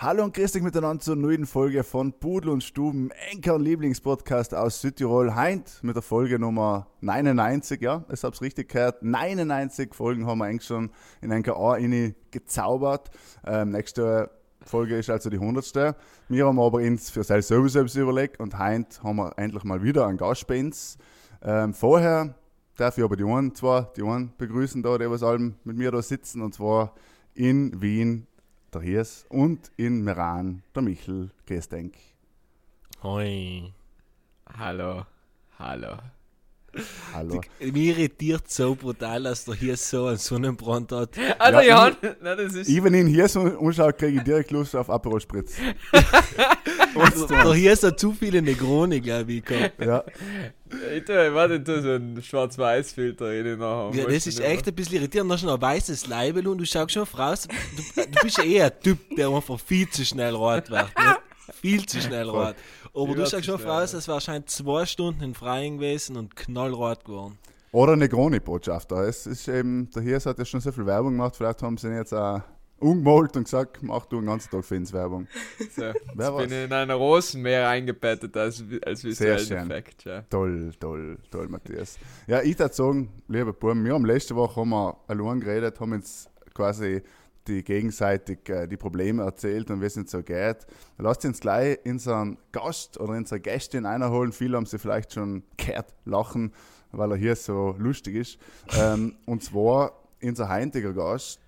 Hallo und grüß dich miteinander zur neuen Folge von Pudel und Stuben, Enker und Lieblingspodcast aus Südtirol. Heint mit der Folge Nummer 99, ja, ich hab's richtig gehört. 99 Folgen haben wir eigentlich schon in Enker A gezaubert. Ähm, nächste Folge ist also die 100. Wir haben aber uns für selbst selbst überlegt und heint haben wir endlich mal wieder einen Gast bei uns. Ähm, vorher darf ich aber die einen zwar, die einen begrüßen da, die was allem mit mir da sitzen und zwar in Wien der Hirs und in Meran der Michel Gestenk. Hoi. Hallo. Hallo. Hallo. Mich irritiert so brutal, dass der hier so einen Sonnenbrand hat. Also, Ja, ja, nein, das ist. Ich, wenn ich ihn hier so anschaue, kriege ich direkt Lust auf Aperol Spritz. Der hier ist zu viele Negroni, glaube ich. gehabt. Ja, Ich tue, warte, tu so einen Schwarz-Weiß-Filter rein nachher. Ja, das ist echt ein bisschen irritierend. Hast du noch ein weißes Leibel und du schaust schon raus. Du, du bist ja eher ein Typ, der einfach viel zu schnell rot wird. Ne? Viel zu schnell rot. Aber du Ja, schaust zu schon schnell, raus, es war wahrscheinlich zwei Stunden in Freien gewesen und knallrot geworden. Oder eine Negroni-Botschafter. Es ist eben, der Hirs hat ja schon so viel Werbung gemacht, vielleicht haben sie ihn jetzt auch umgemalt und gesagt, mach du den ganzen Tag für uns Werbung. So, Wer jetzt bin weiß. ich in einer Rosenmeer eingebettet als, als visuellen schön. Effekt. Ja. Toll, toll, toll, Matthias. Ja, ich würde sagen, lieber Buben, wir haben letzte Woche haben wir allein geredet, haben uns quasi die gegenseitig äh, die Probleme erzählt und wie es uns so geht. Lasst uns gleich unseren Gast oder unsere Gästin einholen. Viele haben sie vielleicht schon gehört, lachen, weil er hier so lustig ist. ähm, und zwar, unser heutiger Gast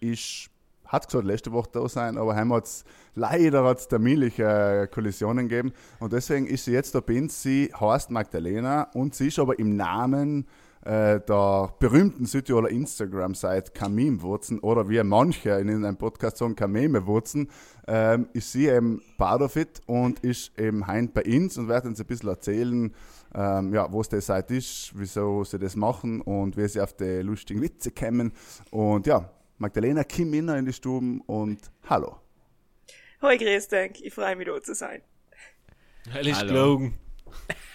ist hat gesagt, letzte Woche da sein, aber heim hat's, leider hat es terminliche Kollisionen gegeben und deswegen ist sie jetzt da bei uns. Sie heißt Magdalena und sie ist aber im Namen äh, der berühmten Südtiroler Instagram-Seite Kamimwurzen oder wie manche in einem Podcast sagen, Kamemewurzen, ähm, ist sie eben Badofit und ist eben heim bei uns und wird uns ein bisschen erzählen, ähm, ja, was die Seite ist, wieso sie das machen und wie sie auf die lustigen Witze kommen und ja, Magdalena Kim Inner in die Stuben und hallo. Hoi, grüß dich. Ich freue mich, da zu sein. Ist Hallo.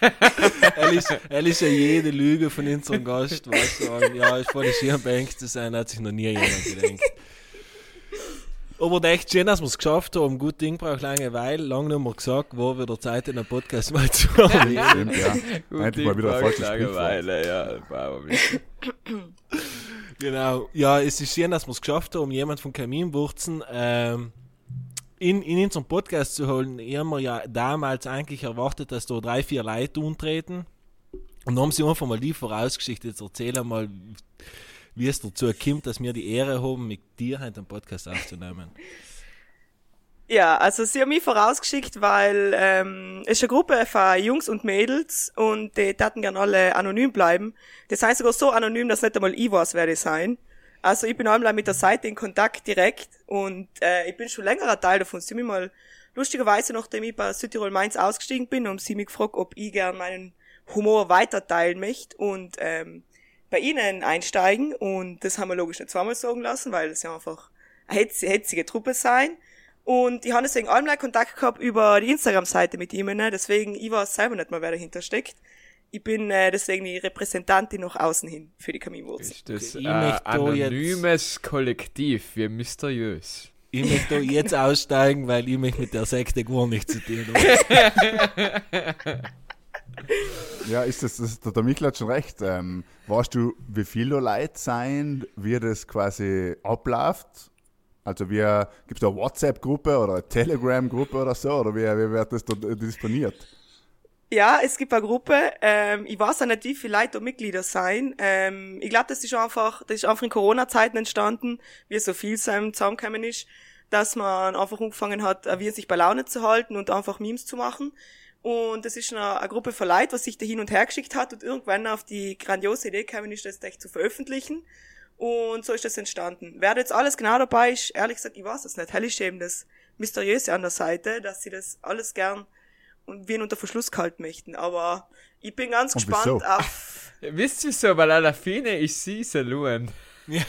er, ist, er ist ja jede Lüge von unserem Gast. Was sagen, ja, ist vor der Schirnbank zu sein, hat sich noch nie jemand gedacht. Aber echt schön, dass wir es geschafft haben. Gut Ding braucht Langeweile. Lange nicht mehr gesagt, war wieder Zeit, in einem Podcast mal zu haben. Stimmt, ja. Endlich mal wieder ein falsches. Langeweile, ja. Genau. Ja, es ist schön, dass wir es geschafft haben, jemand von Kaminwurzen ähm, in, in unseren Podcast zu holen. Ich habe mir ja damals eigentlich erwartet, dass da drei, vier Leute umtreten. Und haben sie einfach mal die vorausgeschickt. Jetzt erzähl mal, wie es dazu kommt, dass wir die Ehre haben, mit dir heute einen Podcast aufzunehmen. Ja, also sie haben mich vorausgeschickt, weil ähm, es ist eine Gruppe von Jungs und Mädels und die taten gerne alle anonym bleiben. Das heißt sogar so anonym, dass nicht einmal ich weiß, wer die sein. Also ich bin einmal mit der Seite in Kontakt direkt und äh, ich bin schon längerer Teil davon. Sie mich mal lustigerweise, nachdem ich bei Südtirol Mainz ausgestiegen bin, haben sie mich gefragt, ob ich gern meinen Humor weiter teilen möchte und ähm, bei ihnen einsteigen und das haben wir logisch nicht zweimal sagen lassen, weil das ja einfach eine hetz- hetzige Truppe sein. Und ich habe deswegen einmal Kontakt gehabt über die Instagram-Seite mit ihm, ne? deswegen, ich weiß selber nicht mal, wer dahinter steckt. Ich bin äh, deswegen die Repräsentantin nach außen hin für die Kaminwurzel. Ist das möchte da anonymes Kollektiv, wie mysteriös. Ich möchte da jetzt aussteigen, weil ich mich mit der Sekte gar nicht zu tun habe. Ja, ist das, das der, Michel hat schon recht. Ähm, weißt du, wie viele Leute sein, wie das quasi abläuft? Also wie gibt es eine WhatsApp-Gruppe oder eine Telegram-Gruppe oder so? Oder wie, wie wird das da disponiert? Ja, es gibt eine Gruppe. Ähm, ich weiß auch nicht, wie viele Leute da Mitglieder sein. Ähm, ich glaube, das ist einfach, das ist einfach in Corona-Zeiten entstanden, wie so viel zusammengekommen ist, dass man einfach angefangen hat, äh, wie sich bei Laune zu halten und einfach Memes zu machen. Und das ist eine, eine Gruppe von Leuten, was sich da hin und her geschickt hat und irgendwann auf die grandiose Idee gekommen ist, das echt zu veröffentlichen. Und so ist das entstanden. Wer da jetzt alles genau dabei ist, ehrlich gesagt, ich weiß es nicht. Hell ist eben das Mysteriöse an der Seite, dass sie das alles gern und wir ihn unter Verschluss gehalten möchten. Aber ich bin ganz Und gespannt wieso? auf. Wisst ihr so, weil Alafine ist sie, Saluen.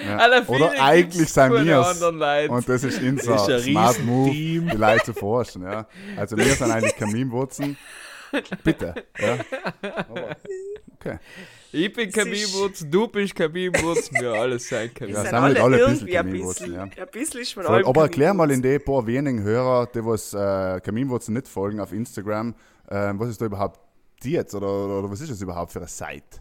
Ja. Alafine Oder eigentlich sein wir Leute. Und das ist Das ist unser ein Smart Move, die Leute zu forschen. Ja. Also wir sind eigentlich Kaminwurzen Bitte. Ja. Okay. Ich bin Kaminwurz, du bist Kaminwurz, wir alle sein Wir Ja, Kaminwurz. sind wir nicht alle ein bisschen bisschen. ja. Ein bisschen ist man Voll. allem Aber erklär mal in die paar wenigen Hörer, die was äh, Kaminwurzeln nicht folgen auf Instagram, ähm, was ist da überhaupt die jetzt oder, oder, oder was ist das überhaupt für eine Seite?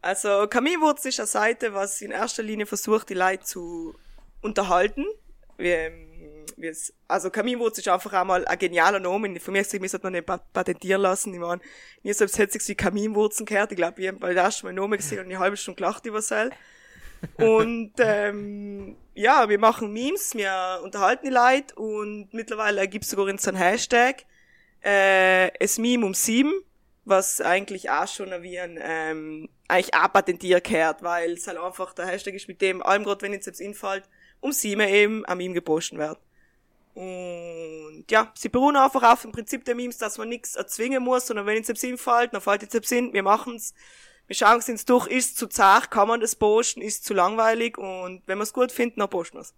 Also, Kaminwurz ist eine Seite, was in erster Linie versucht, die Leute zu unterhalten. Wie, ähm, also, Kaminwurz ist einfach einmal ein genialer Name. Von mir gesehen, wir sollten noch nicht pat- patentieren lassen. Ich meine, mir selbst hätte sich wie Kaminwurzen gehört. Ich glaube, ich habe bei der ersten Mal Namen gesehen und eine halbe Stunde gelacht über Sel. Und ähm, ja, wir machen Memes, wir unterhalten die Leute und mittlerweile gibt es sogar in so einen Hashtag äh, es Meme um sieben, was eigentlich auch schon wie ein ähm, eigentlich auch patentiert gehört, weil es halt einfach der Hashtag ist, mit dem allem gerade, wenn jetzt selbst infällt, um sieben eben ein Meme gepostet wird. Und ja, sie beruhen einfach auf dem Prinzip der Memes, dass man nichts erzwingen muss, sondern wenn jetzt selbst infällt, dann fällt jetzt selbst hin, wir machen's. Wir schauen es durch, ist zu zart, kann man das posten, ist zu langweilig? Und wenn wir es gut finden, dann posten wir's.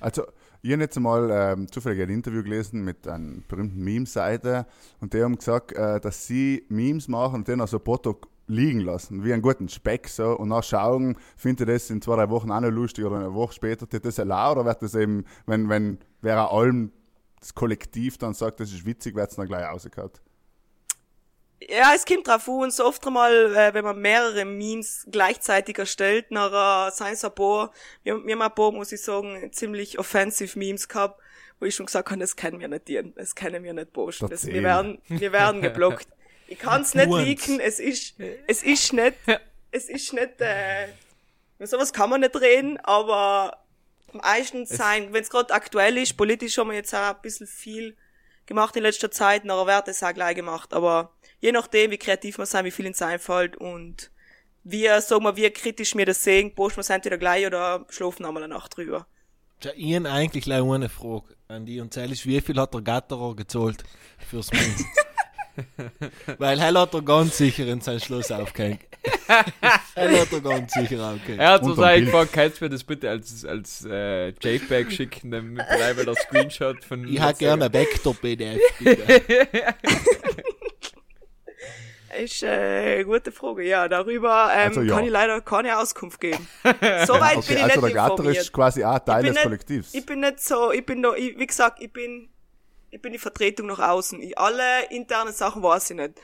Also, ich habe jetzt mal ähm, zufällig ein Interview gelesen mit einer berühmten Meme-Seite und die haben gesagt, äh, dass sie Memes machen und den also Foto liegen lassen, wie einen guten Speck so und dann schauen, findet ihr das in zwei, drei Wochen auch noch lustig oder eine Woche später, tut das erlaubt oder wird das eben, wenn, wenn wer allem das Kollektiv dann sagt, das ist witzig, wird es dann gleich rausgehauen. Ja, es kommt drauf an, so oft einmal, äh, wenn man mehrere Memes gleichzeitig erstellt, seien es ein paar, wir, wir haben ein paar, muss ich sagen, ziemlich offensive Memes gehabt, wo ich schon gesagt habe, das können wir nicht dienen, das können wir nicht posten, das, wir werden, wir werden geblockt. Ich kann's nicht Once. leaken, es ist, es ist nicht, es ist nicht, äh, sowas kann man nicht reden, aber meistens sein, wenn es gerade aktuell ist, politisch haben wir jetzt auch ein bisschen viel gemacht in letzter Zeit, nachher wird es auch gleich gemacht, aber je nachdem, wie kreativ wir sind, wie viel uns einfällt und wie, sagen wir, wie kritisch wir das sehen, posten wir es entweder gleich oder schlafen einmal eine Nacht drüber. Ja, ich habe eigentlich gleich eine Frage an die und zwar ist, wie viel hat der Gatterer gezahlt fürs Meme? Weil er hat er ganz sicher in sein Schloss aufgehängt. er hat er ganz sicher aufgehängt. Er hat eigentlich Bild. gefragt, kannst du mir das bitte als, als äh, JPEG schicken, damit bleibe der Screenshot von Ich hätte gerne ein Vector-PDF. Ist äh, eine gute Frage. Ja, darüber ähm, Also ja. kann ich leider keine Auskunft geben. Soweit bin Okay, ich also der nicht Gatter informiert. ist quasi auch Teil bin des nicht- Kollektivs. Ich bin nicht so, ich bin noch, ich, wie gesagt, ich bin, ich bin die Vertretung nach außen. Ich, alle internen Sachen weiß ich nicht.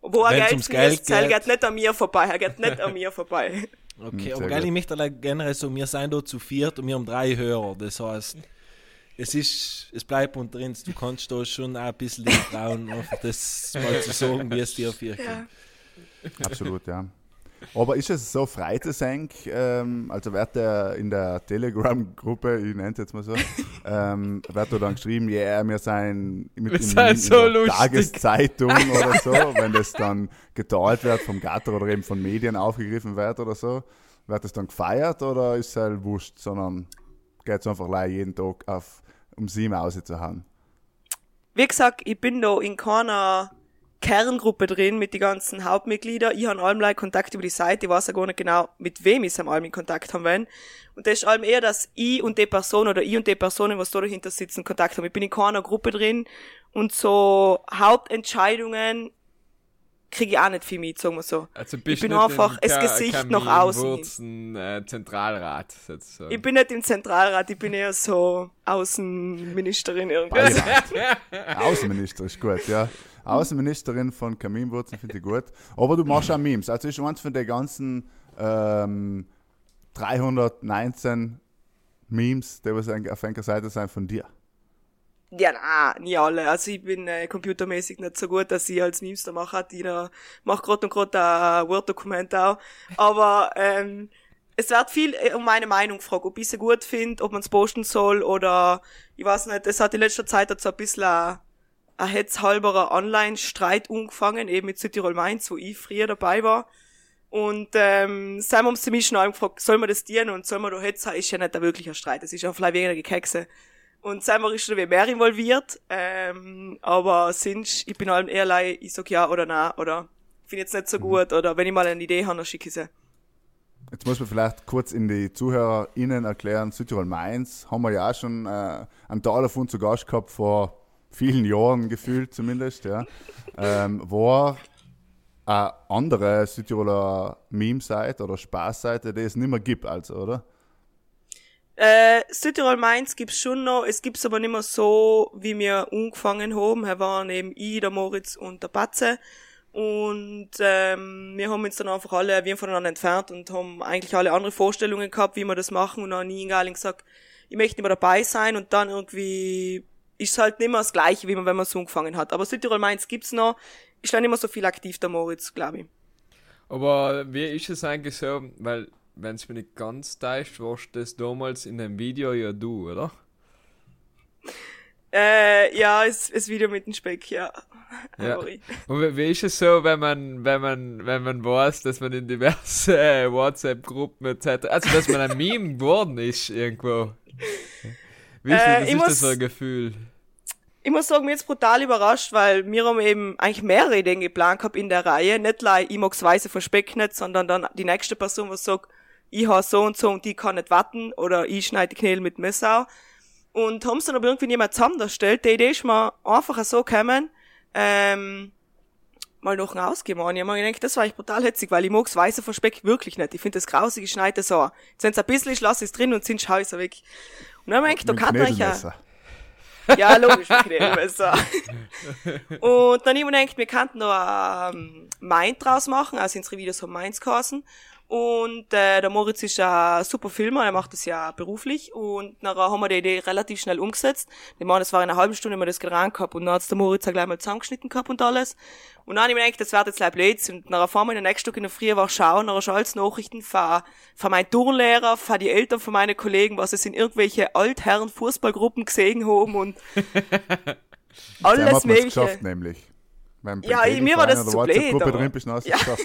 Wo er Geld ums fließt, Geld geht. geht nicht an mir vorbei, er geht nicht an mir vorbei. Okay, sehr aber geil, ich möchte generell so, wir sind da zu viert und wir haben drei Hörer. Das heißt, es ist, es bleibt unter uns. Du kannst da schon auch ein bisschen trauen, einfach das mal zu sagen, wie es dir vier Ja. Absolut, ja. Aber ist es so Freitesenk, ähm, also wird der in der Telegram-Gruppe, ich nenne es jetzt mal so, ähm, wird da dann geschrieben, ja, yeah, wir seien mit Wir in, in, so der lustig. Tageszeitung oder so, wenn das dann geteilt wird vom Gatter oder eben von Medien aufgegriffen wird oder so, wird das dann gefeiert oder ist es halt wurscht, sondern geht es einfach gleich jeden Tag auf, um sieben rauszuhauen? Wie gesagt, ich bin da in keiner Kerngruppe drin mit den ganzen Hauptmitgliedern. Ich habe allem Kontakt über die Seite. Ich weiß ja gar nicht genau, mit wem ich am allem in Kontakt haben will. Und das ist allem eher, dass ich und die Person oder ich und die Personen, was da dahinter sitzen, Kontakt haben. Ich bin in keiner Gruppe drin und so Hauptentscheidungen kriege ich auch nicht viel mit, sagen wir so. Also Ich bist bin nicht einfach das Gesicht nach außen. Kaminwurzen, äh, Zentralrat sozusagen. Ich bin nicht im Zentralrat, ich bin eher so Außenministerin irgendwas. Außenminister ist gut, ja. Außenministerin von Kaminwurzeln finde ich gut. Aber du machst auch Memes. Also ist eins von den ganzen ähm, 319 Memes, die was auf einer Seite sein von dir. Ja, na, nie alle. Also ich bin äh, computermäßig nicht so gut, dass ich als Memes da mache. Ich da mach grad und grad ein Word-Dokument auch. Aber ähm, es wird viel äh, um meine Meinung gefragt, ob ich sie gut finde, ob man es posten soll oder ich weiß nicht, es hat in letzter Zeit dazu ein bisschen ein, hetzhalberer Online-Streit angefangen, eben mit Südtirol Mainz, wo ich früher dabei war. Und ähm, sind wir uns ziemlich schnell gefragt, soll man das dienen und soll man da jetzt ist ja nicht ein wirklicher Streit, es ist ja vielleicht weniger Gekekse. Und selber ist schon mehr involviert, ähm, aber sind, ich bin allem eher lei, ich sag ja oder nein, oder finde jetzt nicht so gut, oder wenn ich mal eine Idee habe, dann schicke ich sie. Jetzt muss man vielleicht kurz in die ZuhörerInnen erklären, Südtirol Mainz haben wir ja auch schon äh, einen Teil davon zu Gast gehabt vor vielen Jahren gefühlt zumindest, ja, ähm, war eine andere Südtiroler Meme-Seite oder Spaßseite, die es nicht mehr gibt, also, oder? Äh, Südtirol Mainz gibt's schon noch, es gibt's aber nicht mehr so, wie wir angefangen haben. Wir waren eben ich, der Moritz und der Batze. Und ähm, wir haben uns dann einfach alle wie voneinander entfernt und haben eigentlich alle andere Vorstellungen gehabt, wie wir das machen. Und dann nie egal gesagt, ich möchte nicht mehr dabei sein. Und dann irgendwie ist es halt nicht mehr das Gleiche, wie man, wenn man so angefangen hat. Aber Südtirol Mainz gibt's noch. Ist dann immer so viel aktiv, der Moritz, glaube ich. Aber wie ist es eigentlich so, weil, wenn es mir nicht ganz täuscht, warst das damals in dem Video ja du, oder? Äh, ja, es ist Video mit dem Speck, ja. Ja. Und wie, ist es so, wenn man, wenn man, wenn man weiß, dass man in diverse äh, WhatsApp-Gruppen etc., also dass man ein Meme geworden ist irgendwo? Wie ist, Äh, das, ist muss- das so ein Gefühl? Ich muss sagen, mir jetzt brutal überrascht, weil wir haben eben eigentlich mehrere Ideen geplant gehabt in der Reihe. Nicht like, ich mag's Weise von Speck nicht, sondern dann die nächste Person, was sagt, ich habe so und so und die kann nicht warten oder ich schneide die Knädel mit Messer. Und haben dann aber irgendwie niemand zusammengestellt. Die Idee ist mir einfach so gekommen, ähm, mal noch ausgemacht. Ich hab mir gedacht, das war echt brutal hetzig, weil ich mag's Weiße von Speck wirklich nicht. Ich finde das grausige Schneide so. Jetzt wenn's ein bisschen ist, lass es drin und sind Scheiße weg. Und dann hab ich gedacht, da kann man ja. Ja, logisch, mit Knädelmesser. Und dann immer denkt, wir könnten da ähm, Mind draus machen, also unsere Videos haben Minds geheißen. Und äh, der Moritz ist ein super Filmer, er macht das ja beruflich. Und nachher haben wir die Idee relativ schnell umgesetzt. Ich meine, das war in einer halben Stunde, haben wir das gerannt gehabt. Und dann hat's der Moritz auch gleich mal zusammengeschnitten gehabt und alles. Und dann habe ich mir gedacht, das wird jetzt gleich blöd. Und nachher fahren wir in der nächsten Tag in der Früh war schauen, nachher schon alles Nachrichten von, von meinen Turnlehrer, von die Eltern von meinen Kollegen, was es in irgendwelche Altherren Fußballgruppen gesehen haben und alles mögliche. geschafft, nämlich. Beim, Ja, mir war das zu blöd, aber- drin bist, Ja. es geschafft.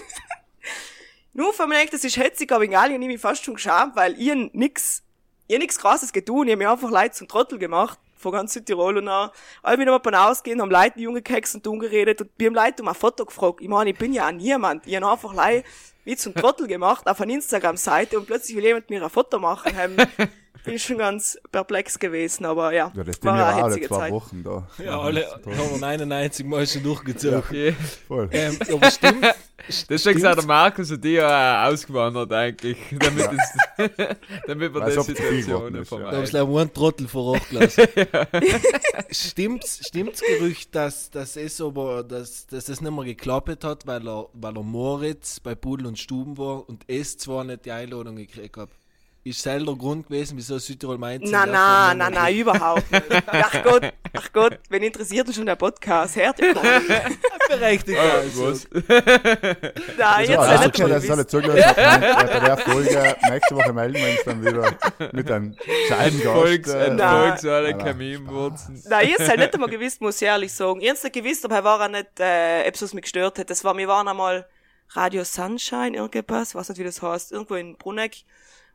Nur mir denkt, das ist hetzig, aber egal, ich hab mich fast schon geschämt, weil ich nix, ich nix krasses getan, ich hab mich einfach Leute zum Trottel gemacht, von ganz Südtirol und dann, alle wieder mal ausgehen, haben Leute junge Keks und dumm geredet und wir haben Leute um ein Foto gefragt. Ich meine, ich bin ja auch niemand. Ich hab einfach Leute wie zum Trottel gemacht auf einer Instagram-Seite und plötzlich will jemand mir ein Foto machen. bin schon ganz perplex gewesen, aber ja, Ja, das war Ding war eine alle zwei Zeit. Wochen da. Ja, alle haben 91 Mal schon durchgezogen. Okay. Voll. Ähm, aber stimmt, Deswegen sind der Markus und die ja auch ausgewandert eigentlich, damit, es, damit wir Weil's die auch Situationen ist, ja. da haben vermeiden. sie einen Trottel vorausgelassen. stimmt's, stimmt's Gerücht, dass, dass es aber, dass, dass es nicht mehr geklappt hat, weil er, weil er Moritz bei Pudel und Stuben war und es zwar nicht die Einladung gekriegt hat? Ist selber der Grund gewesen, wieso Südtirol Mainz Na, na, na, na, überhaupt nicht. Ach Gott, ach Gott, wen interessiert schon der Podcast? Hört ihr nicht. berechtigt. Ah, also. was? Na, jetzt also, nicht okay, das ist alle gewiss. zugelassen. Bei der Folge, nächste Woche melden wir uns dann wieder mit einem scheiden Volks, Gast. äh, Na. Alle Kaminwurzen. Nein, ihr seid nicht einmal gewusst, muss ich ehrlich sagen. Ihr habt gewusst, aber er war auch nicht, äh, etwas, was mich gestört hat. Das war, wir waren einmal Radio Sunshine, irgendwas, weiß nicht, wie das heißt, irgendwo in Bruneck.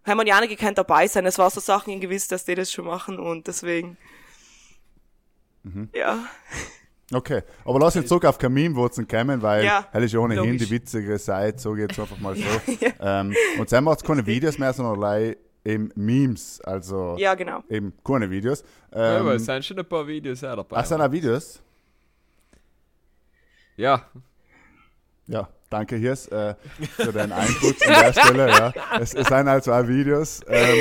Haben wir ja nicht gekannt dabei sein. Es war so Sachen gewiss, dass die das schon machen und deswegen. Mhm. Ja. Okay, aber lass uns zurück auf Kaminwurzeln kommen, weil Ja, hell ist ohnehin logisch. die witzigere Seite, so geht's einfach mal so. ähm, und dann macht es keine Videos mehr, sondern allein eben Memes, also Ja, genau. eben keine Videos. Ja, aber Ähm, es sind schon ein paar Videos auch dabei. ach, sind auch Videos? Ja, Ja, danke Hirs äh, für deinen Einput an der Stelle. Ja. Es, es sind also auch Videos, ähm,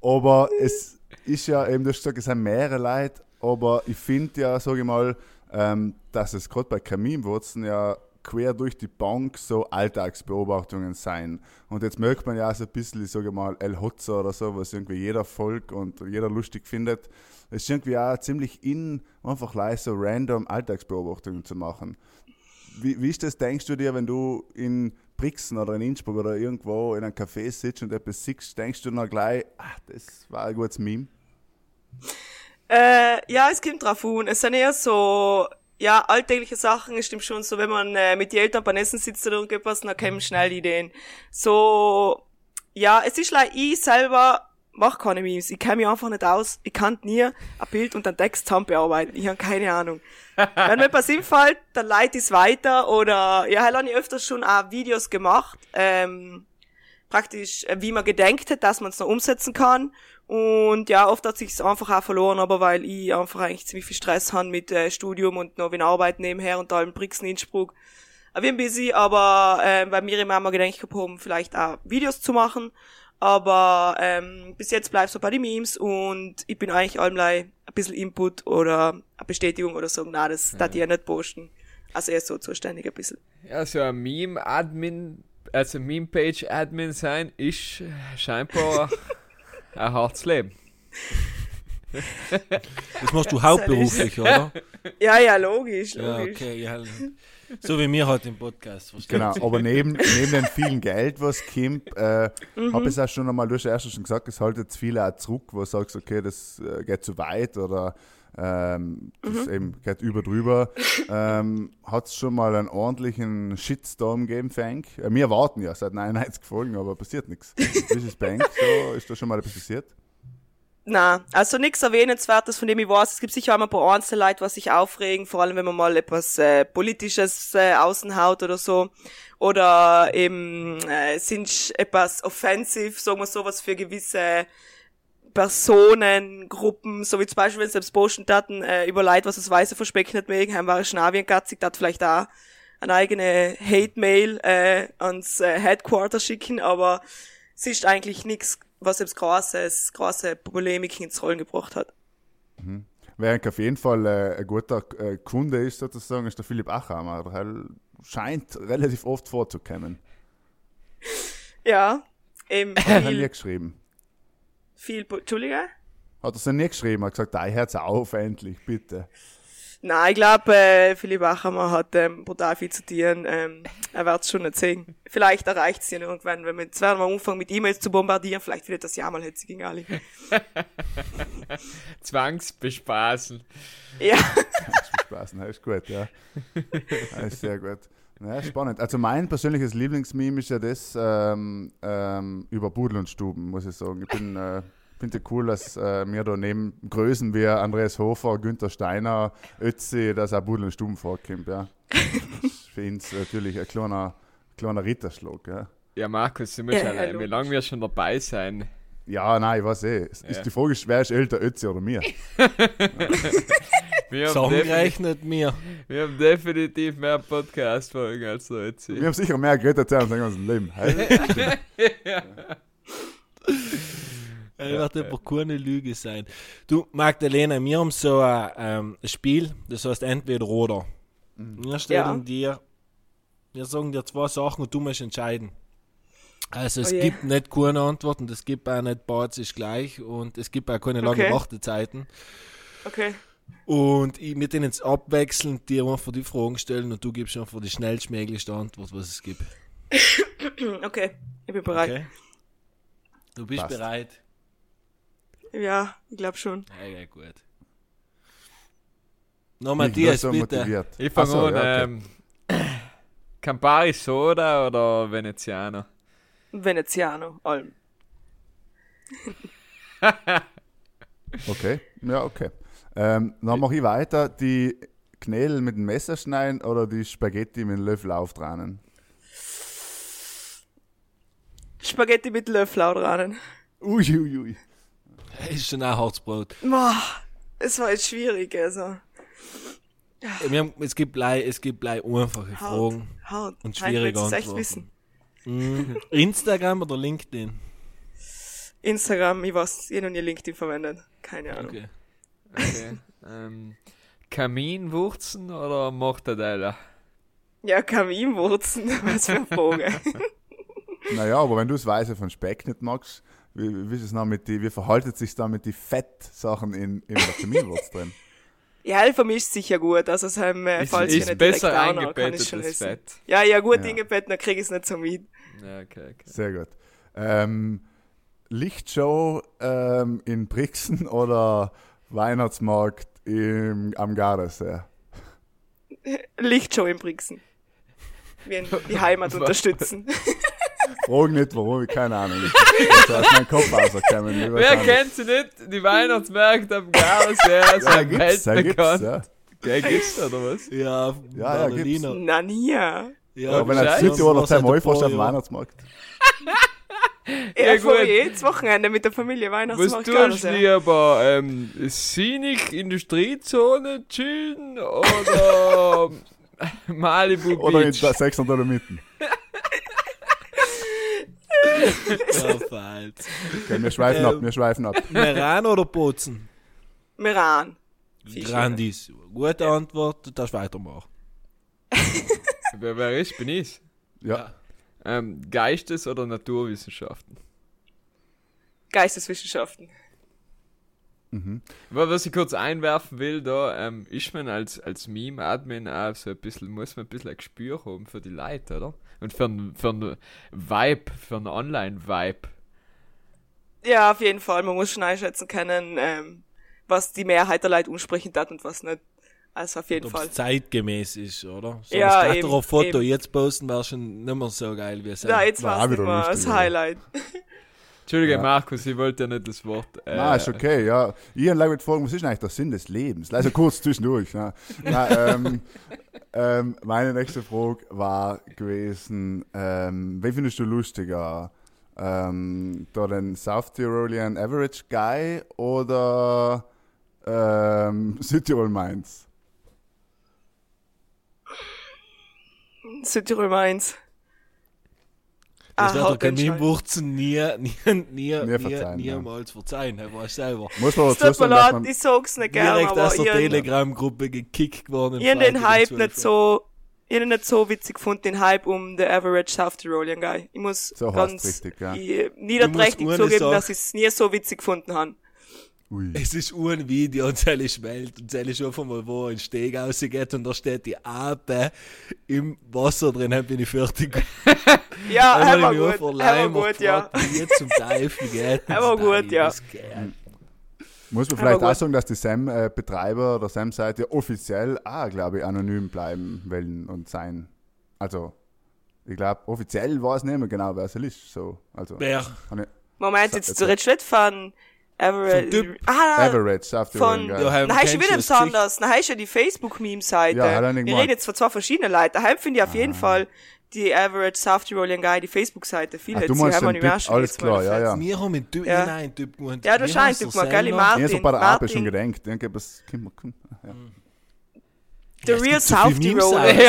aber es ist ja eben, du hast gesagt, es sind mehrere Leute, aber ich finde ja, sage ich mal, ähm, dass es gerade bei Kaminwurzeln ja quer durch die Bank so Alltagsbeobachtungen sein. Und jetzt merkt man ja so ein bisschen, ich sage mal, El Hotzer oder so, was irgendwie jeder Volk und jeder lustig findet. Es ist irgendwie auch ziemlich in, einfach leise so random Alltagsbeobachtungen zu machen. Wie, wie ist das, denkst du dir, wenn du in Brixen oder in Innsbruck oder irgendwo in einem Café sitzt und etwas siehst, denkst du dann gleich, ach, das war ein gutes Meme? Äh, ja, es kommt drauf an. Es sind eher so, ja, alltägliche Sachen. Es stimmt schon so, wenn man äh, mit den Eltern beim Essen sitzt oder irgendwas, dann kommen schnell die Ideen. So, ja, es ist like, ich selber mach keine Memes. Ich kenne mich einfach nicht aus. Ich kann nie ein Bild und einen Text zusammen bearbeiten. Ich habe keine Ahnung. wenn mir etwas einfällt, dann leite ich es weiter oder, ja, halt habe ich öfters schon auch Videos gemacht, ähm, praktisch, äh, wie man gedenkt hat, dass man es noch umsetzen kann. Und ja, oft hat sich's einfach auch verloren, aber weil ich einfach eigentlich ziemlich viel Stress habe mit äh, Studium und noch wenn Arbeit nebenher und im Brixen Innsbruck. Ich bin busy, aber äh, bei mir immer mal gedacht haben, vielleicht auch Videos zu machen. Aber ähm, bis jetzt bleibst du bei den Memes und ich bin eigentlich allmlei ein bisschen Input oder eine Bestätigung oder so. Na, das darf ich ja nicht posten. Also er ist so zuständig ein bisschen. Ja, so ein Meme-Admin, also Meme-Page-Admin sein, ist scheinbar ein hartes Leben. Das machst du hauptberuflich, oder? Ja, ja, logisch, Ja, logisch. okay, ja. So wie mir heute im Podcast, Genau, aber neben, neben dem vielen Geld, was kommt, äh, Mhm. habe ich es auch schon einmal, du hast ja erst schon gesagt, es hält jetzt viele auch zurück, wo du sagst, okay, das äh, geht zu weit oder ähm, das Mhm. eben geht über drüber. ähm, Hat es schon mal einen ordentlichen Shitstorm gegeben, Fank? Äh, wir warten ja seit 99 Folgen, aber passiert nichts. Wie ist es Bank? So, ist da schon mal etwas passiert? Na, also nichts Erwähnenswertes, von dem ich weiß. Es gibt sicher auch mal ein paar Einzelleute, was sich aufregen, vor allem wenn man mal etwas äh, Politisches äh, außenhaut oder so. Oder eben äh, sind etwas offensiv, sagen wir so, was für gewisse Personen, Gruppen, so wie zum Beispiel, wenn sie selbst posten taten, äh, über Leid, was das Weiße verspecken nicht mögen, haben war Schnabien gatzig, dat vielleicht auch eine eigene Hate-Mail äh, ans äh, Headquarter schicken, aber es ist eigentlich nichts, was selbst großes, große Polemik ins Rollen gebracht hat. Wer auf jeden Fall äh, ein guter äh, Kunde ist, sozusagen, ist der Philipp Achammer. Der scheint relativ oft vorzukommen. Ja, eben Hat er nie geschrieben. viel, Entschuldige? Hat er es nie geschrieben, hat gesagt, ei, hört's auf, endlich, bitte. Nein, ich glaube, äh, Philipp Achammer hat ähm, brutal viel zu tun. Ähm, er wird es schon nicht sehen. Vielleicht erreicht es ihn irgendwann, wenn wir jetzt werden wir anfangen mit E-Mails zu bombardieren. Vielleicht wird das ja mal hetzig gegen alle. Zwangsbespaßen. Ja, Spaß, na, ist gut, ja. Ja, ist sehr gut. Ja, spannend. Also mein persönliches Lieblingsmeme ist ja das ähm, ähm, über Pudel und Stuben, muss ich sagen. Ich bin, äh, finde cool, dass äh, mir da neben Größen wie Andreas Hofer, Günther Steiner, Ötzi, dass auch Pudel und Stuben vorkommt, ja. Ich finde es natürlich ein kleiner, kleiner Ritterschlag, ja. Ja, Markus, du musst Ja, ja, ja, wie lange wir schon dabei sein? Ja, nein, ich weiß eh. Es Ja. Ist die Frage ist, wer ist älter, Ötzi oder mir? Wir haben, Sagen definitiv, rechnet mir. wir haben definitiv mehr Podcast-Folgen als so jetzt. Wir haben sicher mehr geredet als unser ganzes Leben. Hey, Er wird aber keine Lüge sein. Du, Magdalena, wir haben so ein ähm, Spiel, das heißt entweder oder. Wir stellen dir, wir sagen dir zwei Sachen und du musst entscheiden. Also es Oh gibt nicht keine Antworten, es gibt auch nicht beides ist gleich und es gibt auch keine langen Okay. Wartezeiten. okay. Und ich mit denen jetzt abwechselnd dir einfach die Fragen stellen und du gibst einfach die schnellstmöglichste Antwort, was es gibt. Okay, ich bin bereit. Okay? Du bist Passt. bereit? Ja, ich glaube schon. Ja, ja, gut. No, ich bin Matthias, so bitte. motiviert. Ich fange so, an, ja, okay. ähm, Campari Soda oder Veneziano? Veneziano, allem. Okay, ja, okay. Ähm, dann mache ich weiter. Die Knädel mit dem Messer schneiden oder die Spaghetti mit dem Löffel auftrennen? Spaghetti mit Löffel Ui, ui, ui. Ist schon ein Harzbrot. Boah, es war jetzt schwierig, also. Wir haben, es gibt gleich, es gibt gleich einfache Fragen. hart. und schwierige will's echt Antworten. wissen. Mhm. Instagram oder LinkedIn? Instagram, ich weiß, ihr noch nie LinkedIn verwendet. Keine Ahnung. Okay. Okay. ähm, Kaminwurzen oder Mortadella? Ja, Kaminwurzen, was für eine Frage. Naja, aber wenn du das Weiße von Speck nicht magst, wie, wie, ist es noch mit die, wie verhaltet sich da mit den Fettsachen in, in der Kaminwurz drin? ja, er vermischt sich ja gut, also es haben, äh, Ist, falls ich ist nicht besser noch, kann ich eingebettetes. Fett. Ja, ja, gut Ja. eingebettet, dann krieg ich es nicht so mit. Ja, okay, okay. Sehr gut. Ähm, Lichtshow ähm, in Brixen oder Weihnachtsmarkt im, am Gardasee? Lichtshow im Brixen. Wir die Heimat unterstützen. Frag nicht warum, ich keine Ahnung. Das ist aus meinem Kopf rausgekommen. Wer kennt sie nicht? Die Weihnachtsmärkte am Gardasee Ja, sind gibt's, ja, gibt's, weltbekannt. ja. Ja, gibt's oder was? Ja, Ja, ja, Bernardiner. Na, nie. Ja, Aber wenn er Was zwei hat Mal der fährst auf Pro, den ja. Weihnachtsmarkt. Ja, Ja, ja gut. jedes Wochenende mit der Familie Was Weihnachtsmarkt. tust du lieber? Ähm, Scenic Industriezone chillen oder Malibu Oder in Beach? der 600 Dolomiten. Ja, falsch. Okay, wir schweifen Ähm. ab, wir schweifen ab. Meran oder Bozen? Meran. Fisch. Grandis. Gute Antwort, du darfst weitermachen. Wer, wer ist? Bin ich? Ja. Ähm, Geistes- oder Naturwissenschaften? Geisteswissenschaften. Aber was ich kurz einwerfen will, da ähm, ist man als, als Meme-Admin auch so ein bisschen, muss man ein bisschen ein Gespür haben für die Leute, oder? Und für einen für Vibe, für einen Online-Vibe. Ja, auf jeden Fall. Man muss schon einschätzen können, ähm, was die Mehrheit der Leute ansprechen hat und was nicht. Also auf jeden Ob Fall. zeitgemäß ist, oder? So Ja, ein eben, ein Foto eben. jetzt posten wäre schon nicht mehr so geil wie es Ja, jetzt War es das Highlight. Entschuldige, Ja. Markus, ich wollte ja nicht das Wort. Äh, Nein, ist okay, ja. Ich habe lange gefragt, was ist eigentlich der Sinn des Lebens? Also kurz zwischendurch. Ne? Nein, ähm, ähm, meine nächste Frage war gewesen, ähm, wie findest du lustiger? Ähm, da den South Tyrolean Average Guy oder ähm, Südtirol Mainz? Südtirol Mainz. Das Ah, wird der entscheiden. Kaminwurzen nie, nie, nie, nie, verzeihen, ja. niemals verzeihen, er weiß selber. Muss man Es dazu sagen, dass man, ich sag's nicht gern, Direkt aber aus der ich, Telegram-Gruppe gekickt worden. ich hab den Hype nicht so, ich hab ihn nicht so witzig gefunden, den Hype um the average South Tyrolean Guy. Ich muss So ganz richtig, ja. ich, niederträchtig Ich zugeben, dass ich es nie so witzig gefunden habe. ui, Es ist ein Video und es ist Welt und es ist einfach mal, wo ein Steg rausgeht und da steht die Ape im Wasser drin, dann bin ich fertig. Ja, Dann gut, einfach er war Leim gut, ja. Wie zum Teufel war das gut, ja. Muss man vielleicht auch sagen, dass die SAM-Betreiber oder SAM-Seite offiziell auch, glaube ich, anonym bleiben wollen und sein. Also, ich glaube, offiziell war es nicht mehr genau, wer es ist. So, also, Wer? Moment, jetzt du redest nicht von Average. Ah, Average, South von-. Ja, Na, du wieder anderes. Na, heißt ja die Facebook-Meme-Seite. Ja, Wir reden jetzt von zwei verschiedenen Leuten. Daheim finde ich auf Ah. jeden Fall die Average South Tyrolean Guy, die Facebook-Seite. Viel hat du sie meinst haben wir Typ, alles klar, ja, ja. Wir haben einen Typ, Ja. nein, einen Typ gemacht. Ja, du scheinst heißt Typ gemacht, gell? Martin. Ich habe bei der Martin. schon. Ich denke, das kommt mal. kommt- Ja. The Ja, es Real gibt so South. Memes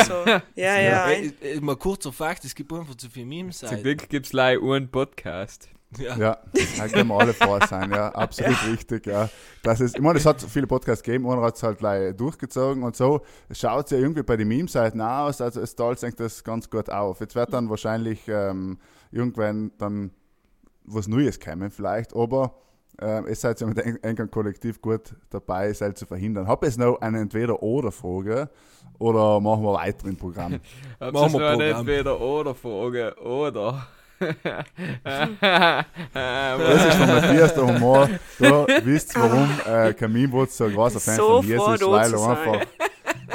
So. Ja, ja. ja. Äh, äh, mal kurzer Fakt, es gibt einfach zu viele Memes. Zum Glück gibt es leider einen Podcast. Ja. Ja, da können wir alle vor sein, ja, absolut richtig, ja. Das ist, ich meine, es hat viele Podcasts gegeben, einer hat es halt gleich durchgezogen und so schaut es ja irgendwie bei den Meme-Seiten aus, also es teilt sich das ganz gut auf. Jetzt wird dann wahrscheinlich ähm, irgendwann dann was Neues kommen vielleicht, aber ähm, es seid ja mit England Kollektiv gut dabei, es halt zu verhindern. Habe jetzt noch eine Entweder-Oder-Frage oder machen wir weiter im Programm? Machen ihr wir noch Programm. entweder oder Frage oder? Das ist von Matthias der Humor. Du wisst, warum äh, Kaminwurz so ein großer Fan So von mir ist, weil er einfach,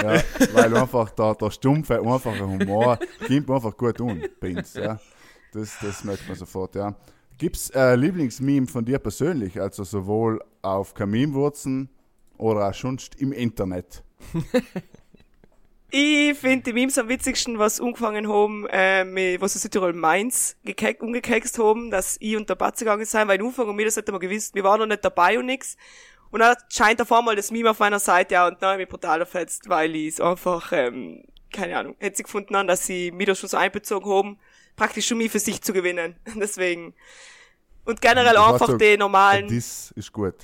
ja, weil einfach der, der stumpfe, einfache Humor kommt einfach gut bei uns. Ja. Das, das merkt man sofort, ja. Gibt es äh, Lieblingsmeme von dir persönlich, also sowohl auf Kaminwurzen oder auch sonst im Internet? Ich finde die Memes am witzigsten, was angefangen haben, äh, mit, was sie Südtirol Mainz gekek- umgekext haben, dass ich und der Batze gegangen sind, weil in Anfang und mir das nicht einmal gewusst, wir waren noch nicht dabei und nix. Und dann scheint auf einmal das Meme auf meiner Seite ja, und dann hab ich mich brutal erfetzt, weil ich es einfach, ähm, keine Ahnung, hätte sie gefunden haben, dass sie mich da schon so einbezogen haben, praktisch schon mich für sich zu gewinnen. Deswegen. Und generell Das einfach so, die normalen, Diss ist gut.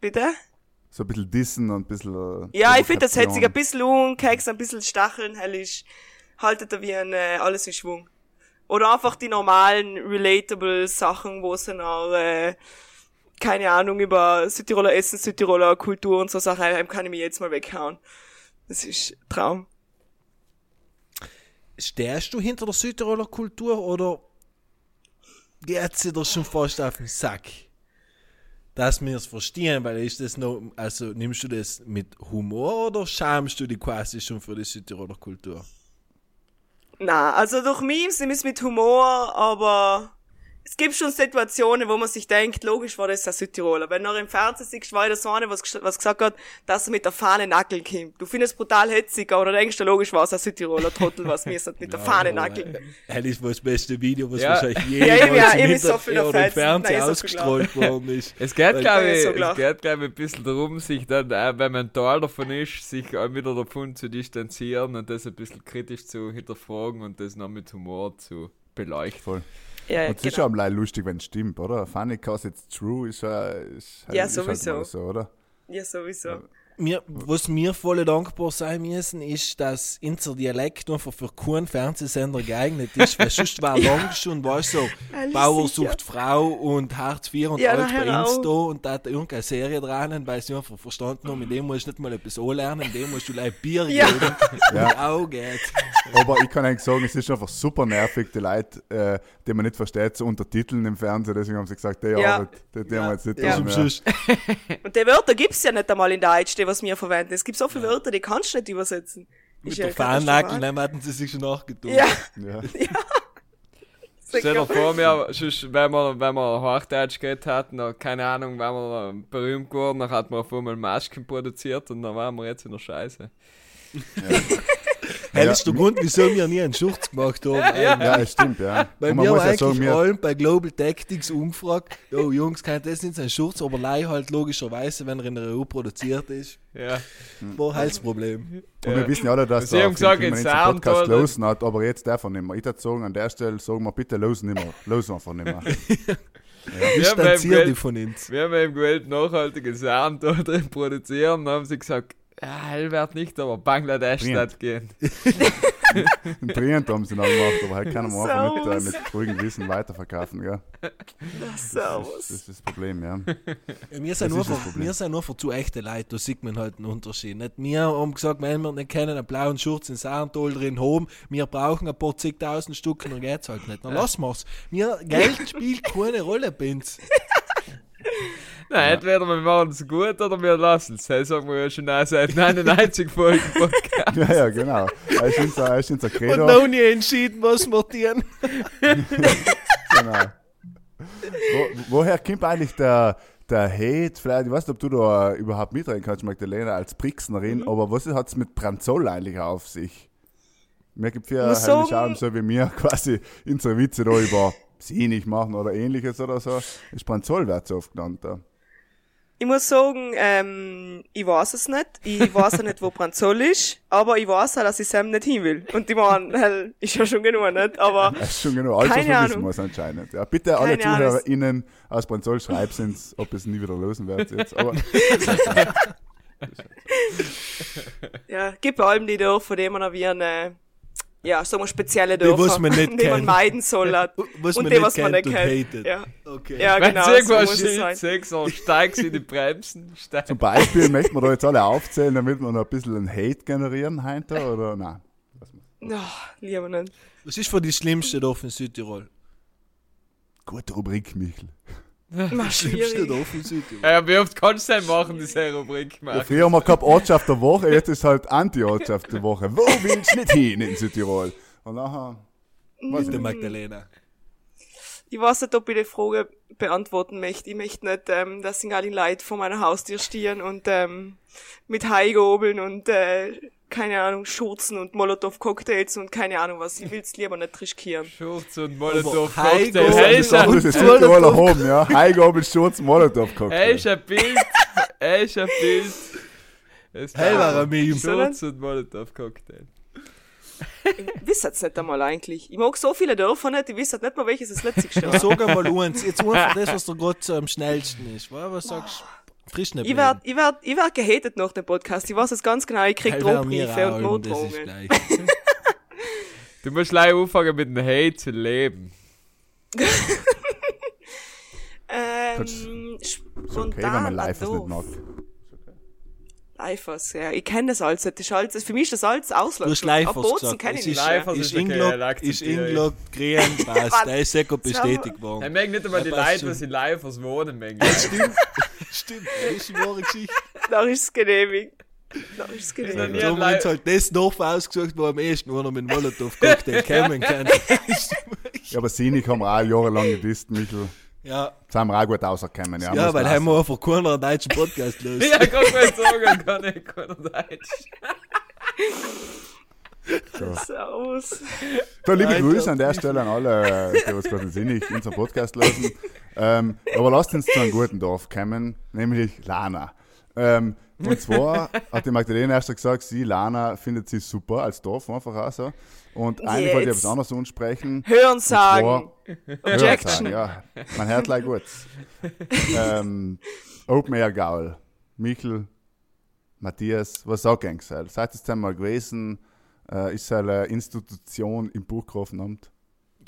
bitte? So ein bisschen Dissen und ein bisschen. äh, Ja, ich finde, das hätte sich ein bisschen umkeks, ein bisschen stacheln, hell ist, haltet er wie ein, äh, alles in Schwung. Oder einfach die normalen, relatable Sachen, wo es dann auch, äh, keine Ahnung, über Südtiroler Essen, Südtiroler Kultur und so Sachen, ähm, kann ich mir jetzt mal weghauen. Das ist Traum. Stehst du hinter der Südtiroler Kultur oder geht sie dir schon fast auf den Sack? Dass wir es verstehen, weil ist das noch, also nimmst du das mit Humor oder schamst du dich quasi schon für die Südtiroler Kultur? Na, also durch Memes nimm es mit Humor, aber es gibt schon Situationen, wo man sich denkt, logisch war das ein Südtiroler. Wenn du noch im Fernsehen siehst, war das so eine, was, was gesagt hat, dass er mit der Fahne nackeln kommt. Du findest es brutal hetzig, aber du denkst, logisch war es ein Südtiroler Trottel, was mir mit der Fahne nackeln. Das ist wohl das beste Video, was Ja. wahrscheinlich Ja, jemals eben, ja, im, so ja, im Fernsehen. Ausgestrahlt worden ist. Es geht, glaube Ja, ich, so es geht, glaube ich, ein bisschen darum, sich dann, äh, wenn man Teil davon ist, sich auch wieder davon zu distanzieren und das ein bisschen kritisch zu hinterfragen und das noch mit Humor zu beleuchten. Voll. Ja, ja, Und es ist genau. schon am lustig, wenn es stimmt, oder? Funny cause it's true ist, äh, ist, Ja, ist sowieso. Halt so, oder? ja, sowieso. Mir, was mir voll dankbar sein müssen, ist, dass unser Dialekt einfach für keinen Fernsehsender geeignet ist, weil sonst war lang schon, weißt du, so, Alles Bauer sicher. sucht Frau und Hartz IV und Ja, alles bei uns da und da hat irgendeine Serie dran, weil sie einfach verstanden haben, mit dem musst du nicht mal etwas anlernen, mit dem musst du gleich Bier Ja. geben, Ja. auch geht. Aber ich kann eigentlich sagen, es ist einfach super nervig, die Leute, äh, die man nicht versteht, zu untertiteln im Fernsehen. Deswegen haben sie gesagt, die Ja. Arbeit, die, die haben wir jetzt nicht Ja. ja. Und die Wörter gibt's ja nicht einmal in Deutsch, was wir verwenden. Es gibt so viele Wörter, die kannst du nicht übersetzen. Mit Ist ja der katastrophal. dann hatten sie sich schon nachgetan. Ja, Ja. Stell dir vor, mir, sonst, wenn wir, wenn wir Hochdeutsch geredet hatten, noch, keine Ahnung, wenn wir berühmt geworden, dann hat man auf einmal Masken produziert und dann waren wir jetzt in der Scheiße. Das Ja. ist der Grund, wieso wir nie einen Schurz gemacht haben. Ja. ja, stimmt, ja. Weil wir haben ja eigentlich sagen, allen bei Global Tactics umgefragt, jo Jungs, kann das nicht sein Schurz, aber Lei halt logischerweise, wenn er in der EU produziert ist, Ja. war halt das Problem. und wir wissen ja alle, dass gesagt, in den Podcast losen hat, aber jetzt darf er nicht mehr. Ich würde sagen, an der Stelle sagen wir bitte losen nicht mehr. Losen einfach nicht mehr. Wir haben, beim Distanzier dich Geld, von uns. wir haben eben gewählt, nachhaltige Sound da drin produzieren, dann haben sie gesagt, ja, Hellwert nicht, aber Bangladesch wird gehen. Ein Trient haben sie noch gemacht, aber halt kann man einfach nicht äh, mit ruhigem Wissen weiterverkaufen, gell? Das Servus. ist das Problem, ja. Ja, wir, sind Das nur ist das für, Problem. wir sind nur für zu echte Leute, da sieht man halt einen Unterschied. Nicht wir haben gesagt, wenn wir nicht kennen, einen blauen Schurz in Saarentol drin haben, wir brauchen ein paar zigtausend Stück, dann geht's halt nicht. Dann lassen wir's. Wir, Geld spielt keine Rolle bei uns. Nein, entweder wir machen es gut oder wir lassen es. Das sagen wir ja schon seit 99 Folgen Podcast. Ja, ja, genau. Er ist unser, er ist unser Und Credo. noch nie entschieden, was wir tun. Genau. Wo, woher kommt eigentlich der, der Hate? Vielleicht, ich weiß nicht, ob du da überhaupt mitreden kannst, Magdalena, als Brixnerin, Mhm. aber was hat es mit Branzol eigentlich auf sich? Mir gibt ja heimlich sagen- auch so wie mir quasi unsere Witze da über sie nicht machen oder ähnliches oder so. Ist Branzol wird so oft genannt. Da. Ich muss sagen, ähm, ich weiß es nicht. Ich weiß auch nicht, wo Branzol ist, aber ich weiß auch, dass ich Sam nicht hin will. Und ich meine, hell, ist ja schon genug, nicht? Aber Das ist schon alles, was Keine man wissen Ahnung. muss anscheinend. Ja, bitte alle Keine Ahnung. ZuhörerInnen aus Branzol schreibt uns, ob es nie wieder losen wird jetzt. Aber ja, gibt bei allem die Dörfer, die man noch wie eine, ja, sagen wir spezielle Die, Dörfer, was man nicht die man meiden soll. hat. Was und man die, was man nicht kennt und. Ja, Okay. ja Wenn genau, du so irgendwas muss es sein. Schild sagst, dann steigst du in die Bremsen. Steig. zum Beispiel möchten wir da jetzt alle aufzählen, damit wir noch ein bisschen einen Hate generieren heute, oder nein? Oh, lieber nicht. Was ist für die schlimmste Dorf in Südtirol? Gute Rubrik, Michel. Mach schwierig. Ja, wie oft kannst du denn machen, diese Rubrik Ja, machen? früher haben wir gehabt Ortschaft der Woche, jetzt ist halt Anti-Ortschaft der Woche. Wo willst du nicht hin in Südtirol? Und nachher, ich Der nicht. Magdalena. Ich weiß nicht, ob ich die Frage beantworten möchte. Ich möchte nicht, ähm, dass sie alle Leute vor meiner Haustür stehen und ähm, mit Haigobeln und äh, keine Ahnung, Schurzen und Molotow-Cocktails und keine Ahnung was. Ich will's lieber nicht riskieren. Schurz und Molotow Aber Cocktail. Heiko- Er Das ist ist ein- das ist Südtiroler Home, ja. Heigabel, Schurz, Molotow er Cocktail. ist ein Bild. Er ist ein Bild. Es Hell war ein Meme. Schurz und Molotow Cocktail. Ich wisst jetzt nicht einmal eigentlich. Ich mag so viele Dörfer nicht, ich wisst nicht mal welches das letzte war. sag einmal uns. Jetzt einfach das, was gerade so am schnellsten ist. wa? Was sagst du? Frisch nicht Ich werd, ich werd, ich werd gehatet nach dem Podcast. Ich weiß es ganz genau, ich krieg Hell wär mir Drohbriefe und Notdrohungen. Du musst gleich anfangen mit dem Hate zu leben. Ähm, Ist okay, wenn man spontan live es nicht mag. Leifers, ja. Ich kenne das alles. Das ist alles, für mich ist das alles Ausland. Du hast Leifers Bozen gesagt. kenne ich ist, nicht. Leifers ist er ist ingeloggt, grün, passt. Der ist haben wir- bestätigt worden. mag nicht einmal die Leute, was in Leifers wohnen, mengen. Stimmt, stimmt. Das ist eine wahre Geschichte. Da ist es genehmigt. Da ist es genehmigt. So haben wir Lei- uns halt das Dorf ausgesucht, wo am ehesten einer mit Molotow-Cocktail kommen kann. Ja, aber Sinig haben wir auch jahrelang gedisst, Michel. Ja, Sind wir auch gut rausgekommen. Ja, ja weil haben wir einfach keinen deutschen Podcast los. Ja, kann man sagen, kann ich keiner Deutsch. Servus. So, liebe Alter. Grüße an der Stelle an alle, die was gerade sinnig unseren Podcast hören. Ähm, aber lasst uns zu einem guten Dorf kommen, nämlich Lana. Ähm, und zwar hat die Magdalena erst gesagt, sie, Lana, findet sie super als Dorf, einfach auch so. Und eigentlich wollte ich Jetzt. etwas anderes ansprechen. Hören sagen. Objection. Ja, man hört gleich gut. ähm, Open Air Gaul. Michel, Matthias, was sagt ihr eigentlich? Seid ihr einmal gewesen? Äh, ist es eine Institution im Burggrafenamt?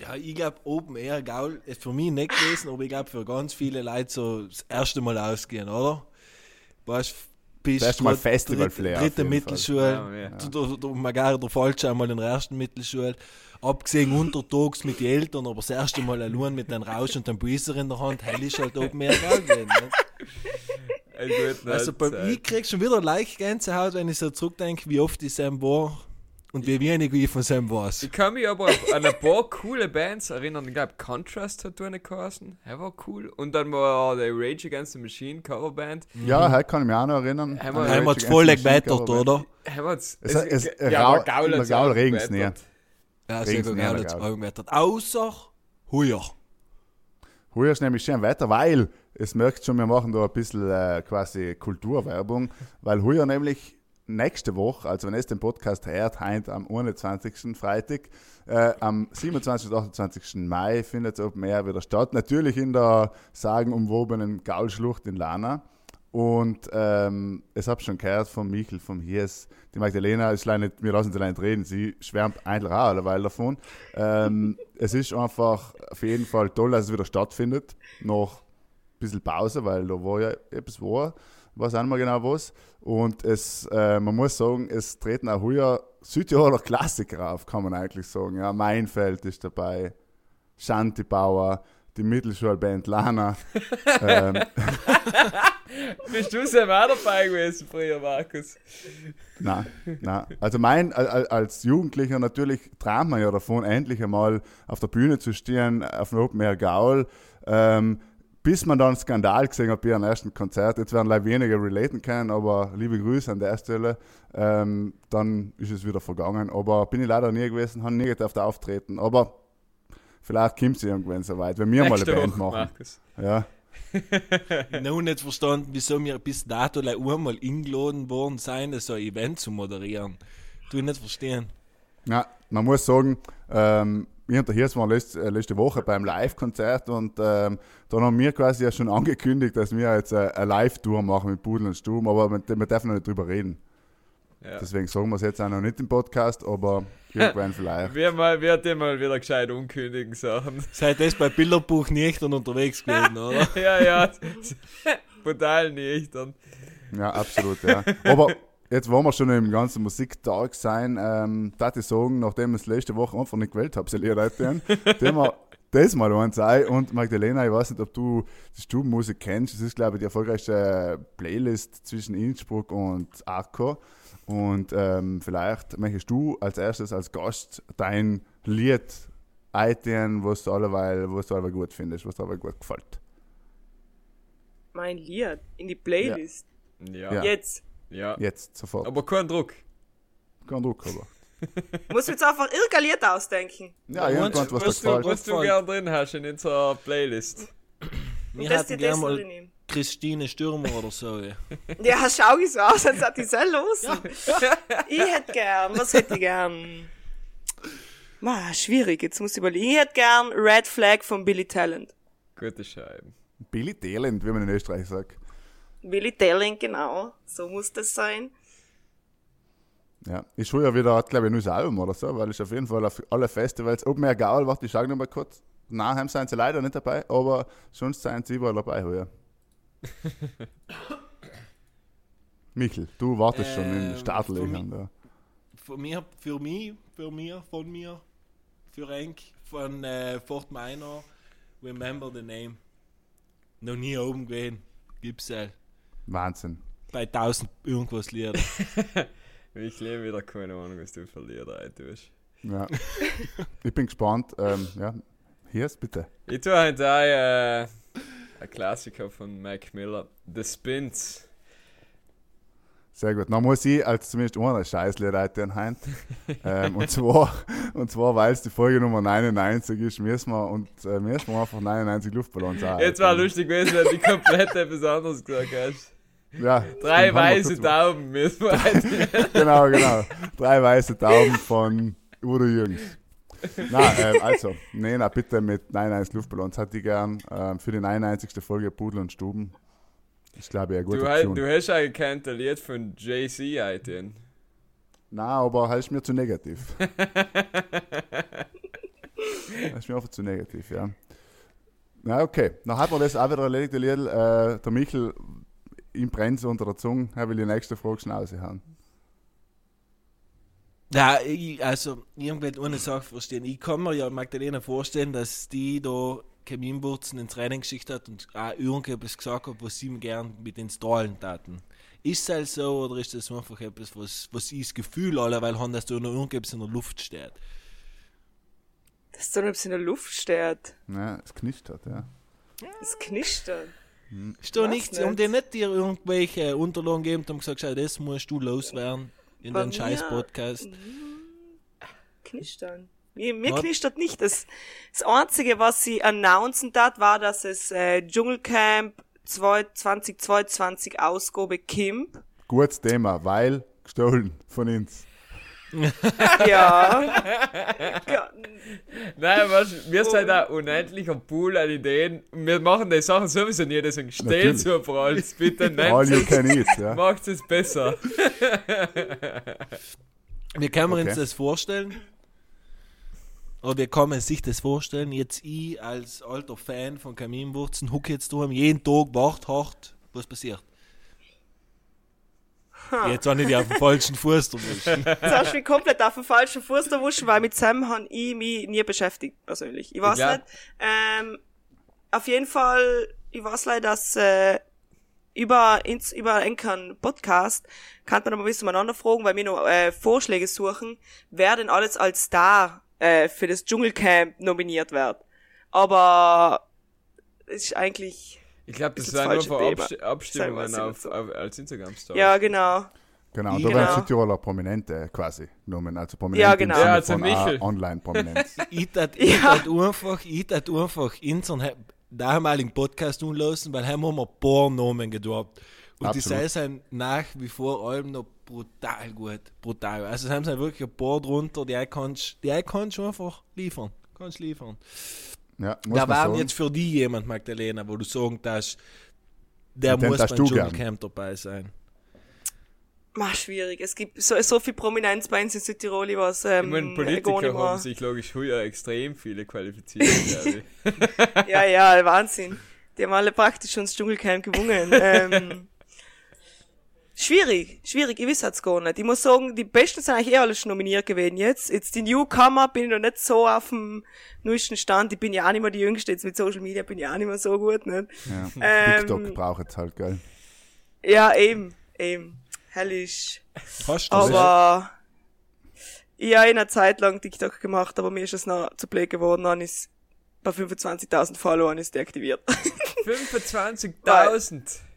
Ja, ich glaube, Open Air Gaul ist für mich nicht gewesen, aber ich glaube, für ganz viele Leute so das erste Mal ausgehen, oder? Weißt bist Das erste Mal Festival-Flair Dritte jeden Mittelschule, Ja, ja. du, du, du, magari der falsche einmal in der ersten Mittelschule, abgesehen untertags mit den Eltern, aber das erste Mal allein mit einem Rausch und einem Buiser in der Hand, hell ist halt Air Gaul gewesen. Ne? Also bei Zeit. ich krieg schon wieder leicht Gänsehaut, wenn ich so zurückdenke, wie oft ich Sam war und wie wenig ich von Sam weiß. Ich kann mich aber an ein paar coole Bands erinnern. Ich glaube, Contrast hat eine geheißen. Er war cool. Und dann war der Rage Against the Machine Coverband. Ja, heute kann ich mich auch noch erinnern. Rage es voll Coverband. oder? Er hat's, Es- es- ja, Gaul- aber Gaul in der hat's Gaul auch regen's gewettert. Ja, sehr näher, gut, Gaul. gewettert. Außer Huier. Heuer ist nämlich schön Wetter, weil es merkt schon, wir machen da ein bisschen äh, quasi Kulturwerbung, weil heuer nämlich nächste Woche, also wenn es den Podcast hört, heute am 21. Freitag, äh, am 27. und 28. Mai findet es Open Air wieder statt. Natürlich in der sagenumwobenen Gaulschlucht in Lana. Und ähm, es habe schon gehört von Michel, vom Hies, die Magdalena ist leider nicht, wir lassen sie leider nicht reden, sie schwärmt eigentlich auch alleweil davon. Ähm, es ist einfach auf jeden Fall toll, dass es wieder stattfindet, nach ein bisschen Pause, weil da war ja etwas war, weiß auch mehr genau was. Und es, äh, man muss sagen, es treten auch heuer Südtiroler Klassiker auf, kann man eigentlich sagen. Ja, Meinfeld ist dabei, Shanti-Bauer, die Mittelschulband Lana. ähm, Bist du selber auch dabei gewesen früher, Markus? Nein, nein. Also mein, al- al- als Jugendlicher natürlich träumt man ja davon, endlich einmal auf der Bühne zu stehen, auf dem Open Air Gaul. Ähm, bis man dann einen Skandal gesehen hat bei ihrem ersten Konzert. Jetzt werden leider weniger relaten können, aber liebe Grüße an der Stelle. Ähm, dann ist es wieder vergangen. Aber bin ich leider nie gewesen, habe nie gedurft auftreten. Aber vielleicht kommt es irgendwann so weit, wenn wir mal eine Nächste Band Woche, machen. Markus. Ja. noch nicht verstanden, wieso wir bis dato einmal eingeladen worden sein, so ein Event zu moderieren. Du nicht verstehen. Ja, man muss sagen, ähm, wir und der Hirs waren letzte, äh, letzte Woche beim Live-Konzert und ähm, dann haben wir quasi ja schon angekündigt, dass wir jetzt äh, eine Live-Tour machen mit Pudel und Sturm, aber wir, wir dürfen noch nicht drüber reden. Ja. Deswegen sagen wir es jetzt auch noch nicht im Podcast, aber irgendwann vielleicht. Wir mal, wir hatten mal wieder gescheit unkündigen Sachen. Seid das bei Bilderbuch nicht dann unterwegs gewesen, oder? ja, ja. Brutal nicht. Und Ja, absolut, ja. Aber jetzt wollen wir schon im ganzen Musiktag sein, ähm, darf ich sagen, nachdem ich es letzte Woche einfach nicht gewählt habe, Lied heute, dem wir das mal eins sein. Und Magdalena, ich weiß nicht, ob du die Stubenmusik kennst. Das ist, glaube ich, die erfolgreichste Playlist zwischen Innsbruck und Akko. Und ähm, vielleicht möchtest du als erstes als Gast dein Lied eintun, was du alleweil, was du alleweil gut findest, was dir alleweil gut gefällt. Mein Lied in die Playlist. ja. Ja. Ja. Jetzt. Sofort. Aber kein Druck. Kein Druck, aber. Muss jetzt einfach irgendein Lied ausdenken. Ja, Ja, irgendwann, was Was du, was du gern drin hast in unserer Playlist. Wir dir gerne mal drin nehmen. Christine Stürmer oder so. Ja. Ja, schau ich so aus, als hätte ich sehr los. ich hätte gern, was hätte ich gern? Ma, schwierig, jetzt muss ich überlegen. Ich hätte gern Red Flag von Billy Talent. Gute Scheiben. Billy Talent, wie man in Österreich sagt. Billy Talent, genau. So muss das sein. Ja, ist schon ja wieder, glaube ich, ein neues Album oder so, weil ich auf jeden Fall auf alle Festivals, Open Air Gaul, warte, ich schau noch mal kurz. Haben sind sie leider nicht dabei, aber sonst sind sie überall dabei heuer. Michel, du wartest schon in Ähm, den für Startlöchern da. Für mir, für mich, für mir, von mir, für Enk, von äh, Fort Minor, Remember the Name. Noch nie oben gewesen. Gibt's halt. Wahnsinn. Bei 1000 irgendwas Lieder. Ich lebe wieder keine Ahnung, was du für Lieder. Ja. ich bin gespannt. Ähm, ja. Hier ist bitte. Ich tue heute auch äh, ein Klassiker von Mac Miller, The Spins. Sehr gut. Dann muss ich als zumindest einer Scheißlied heute Hand. ähm, und zwar, und zwar, weil es die Folge Nummer 99 ist, müssen wir, und, äh, müssen wir einfach 99 Luftballons haben. Jetzt war lustig gewesen, wenn du komplett etwas anderes gesagt hast. Ja, Drei weiße Daumen müssen wir heute. Genau, genau. Drei weiße Tauben von Udo Jürgens. Na, ähm, also, Nena, bitte mit 99 Luftballons hätte ich gern ähm, für die 99. Folge Pudel und Stuben. Ich glaube, ja, gut. Du, hast- du hast ja gekannt, ein Lied von Jay-Z heute. Nein, aber halt mir zu negativ. ist mir einfach zu negativ, ja. Na, okay. Dann hat man das auch wieder erledigt, der Liedl. Äh, der Michel, ihm brennt unter der Zunge. Er will die nächste Frage Schnauze haben. Ja, ich, also, will eine Sache verstehen. Ich kann mir ja Magdalena vorstellen, dass die da Kaminwurzen ins Training geschickt hat und auch irgendetwas gesagt hat, was sie ihm gern mit den Strahlen taten. Ist es halt so oder ist das einfach etwas, was, was ich das Gefühl alle, weil haben, dass da noch irgendetwas in der Luft steht? Dass da etwas in der Luft steht. Ja, es knistert, ja. Das knistert. Ist da nichts, nicht. um dir nicht dir irgendwelche Unterlagen gegeben und haben gesagt, schau, das musst du loswerden in Bei den scheiß mir- Podcast. Knistern. Mir, mir Was? knistert nicht. Das, das Einzige, was sie announcen tat, war, dass es äh, Dschungelcamp 2 2022 Ausgabe Kimp. Gutes Thema, weil gestohlen von uns. Ja. ja. Nein, weißt, wir sind ein unendlicher Pool an Ideen. Wir machen die Sachen sowieso nie, deswegen Natürlich. so vor alles. Bitte All you can eat, ja. Macht es besser. Wie kann man Okay. uns das vorstellen? Oder wie kann man sich das vorstellen? Jetzt ich als alter Fan von Kaminwurzen hucke jetzt daheim jeden Tag wacht, hart, was passiert? Jetzt auch nicht auf den falschen Fuß erwischen. Jetzt hast du mich komplett auf den falschen Fuß erwischen, weil mit Sam habe ich mich nie beschäftigt, persönlich. Ich weiß Ja. nicht. Ähm, auf jeden Fall, ich weiß leider, dass äh, über, ins, über einen Podcast kann man aber ein bisschen miteinander fragen, weil wir noch äh, Vorschläge suchen, wer denn alles als Star äh, für das Dschungelcamp nominiert wird. Aber es ist eigentlich, Ich glaube, das das nur falsche für. Abst Abstimmungen auf, auf, als Instagram-Story. ja genau. Genau, da Genau. werden Südtiroler Prominente quasi genommen. Also Prominente Ja, genau. Ja, also von Michel. Online-Prominenz. Ich tat, ich Ja. einfach, ich tat einfach unseren damaligen Podcast unlosen, weil haben wir ein paar Namen gedroppt. Und die Absolut. sei sind nach wie vor allem noch brutal gut. Brutal. Also es haben sie wirklich ein paar drunter, die ich kannst, die kannst du einfach liefern. Kannst liefern. Ja, muss Da man war jetzt für die jemand, Magdalena, wo du sagen darfst, der Und muss beim. Dschungelcamp dabei sein. Mach schwierig. Es gibt so, so viel Prominenz bei uns in Südtirol, was Ich ähm, meine, gar Politiker haben sich, logisch, früher extrem viele qualifiziert, glaube ich. Ja, ja, Wahnsinn. Die haben alle praktisch schon das Dschungelcamp gewonnen. ähm, schwierig, schwierig, ich weiß es gar nicht. Ich muss sagen, die Besten sind eigentlich eh alle schon nominiert gewesen jetzt. Jetzt die Newcomer bin ich noch nicht so auf dem neuesten Stand. Ich bin ja auch nicht mehr die Jüngste, jetzt mit Social Media bin ich auch nicht mehr so gut, nicht? Ja. Ähm, TikTok braucht jetzt halt, gell? Ja, eben, eben. Hellisch. Hast du das? Aber ich habe in einer Zeit lang TikTok gemacht, aber mir ist es noch zu blöd geworden, dann ist bei 25.000 Followern ist deaktiviert. 25.000!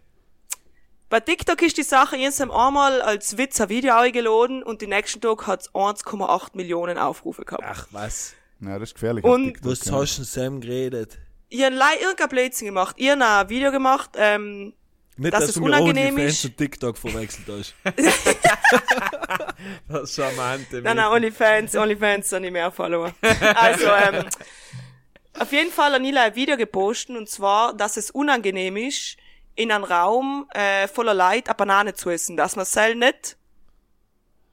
Bei TikTok ist die Sache jetzt einmal als Witz ein Video eingeladen und den nächsten Tag hat es 1,8 Millionen Aufrufe gehabt. Ach was. Ja, das ist gefährlich. Und- Was ja. hast du denn Sam geredet? Ich habe leider irgendein Blödsinn gemacht. Ich habe ein Video gemacht, ähm, Nicht, Dass dass, es du mir unangenehm OnlyFans ist. und TikTok verwechselt hast. Das charmante nein, nein, OnlyFans, OnlyFans sind nicht mehr Follower. Also, ähm, auf jeden Fall habe ich ein Video gepostet und zwar, dass es unangenehm ist, in einem Raum äh, voller Leid eine Banane zu essen, dass man es selber nicht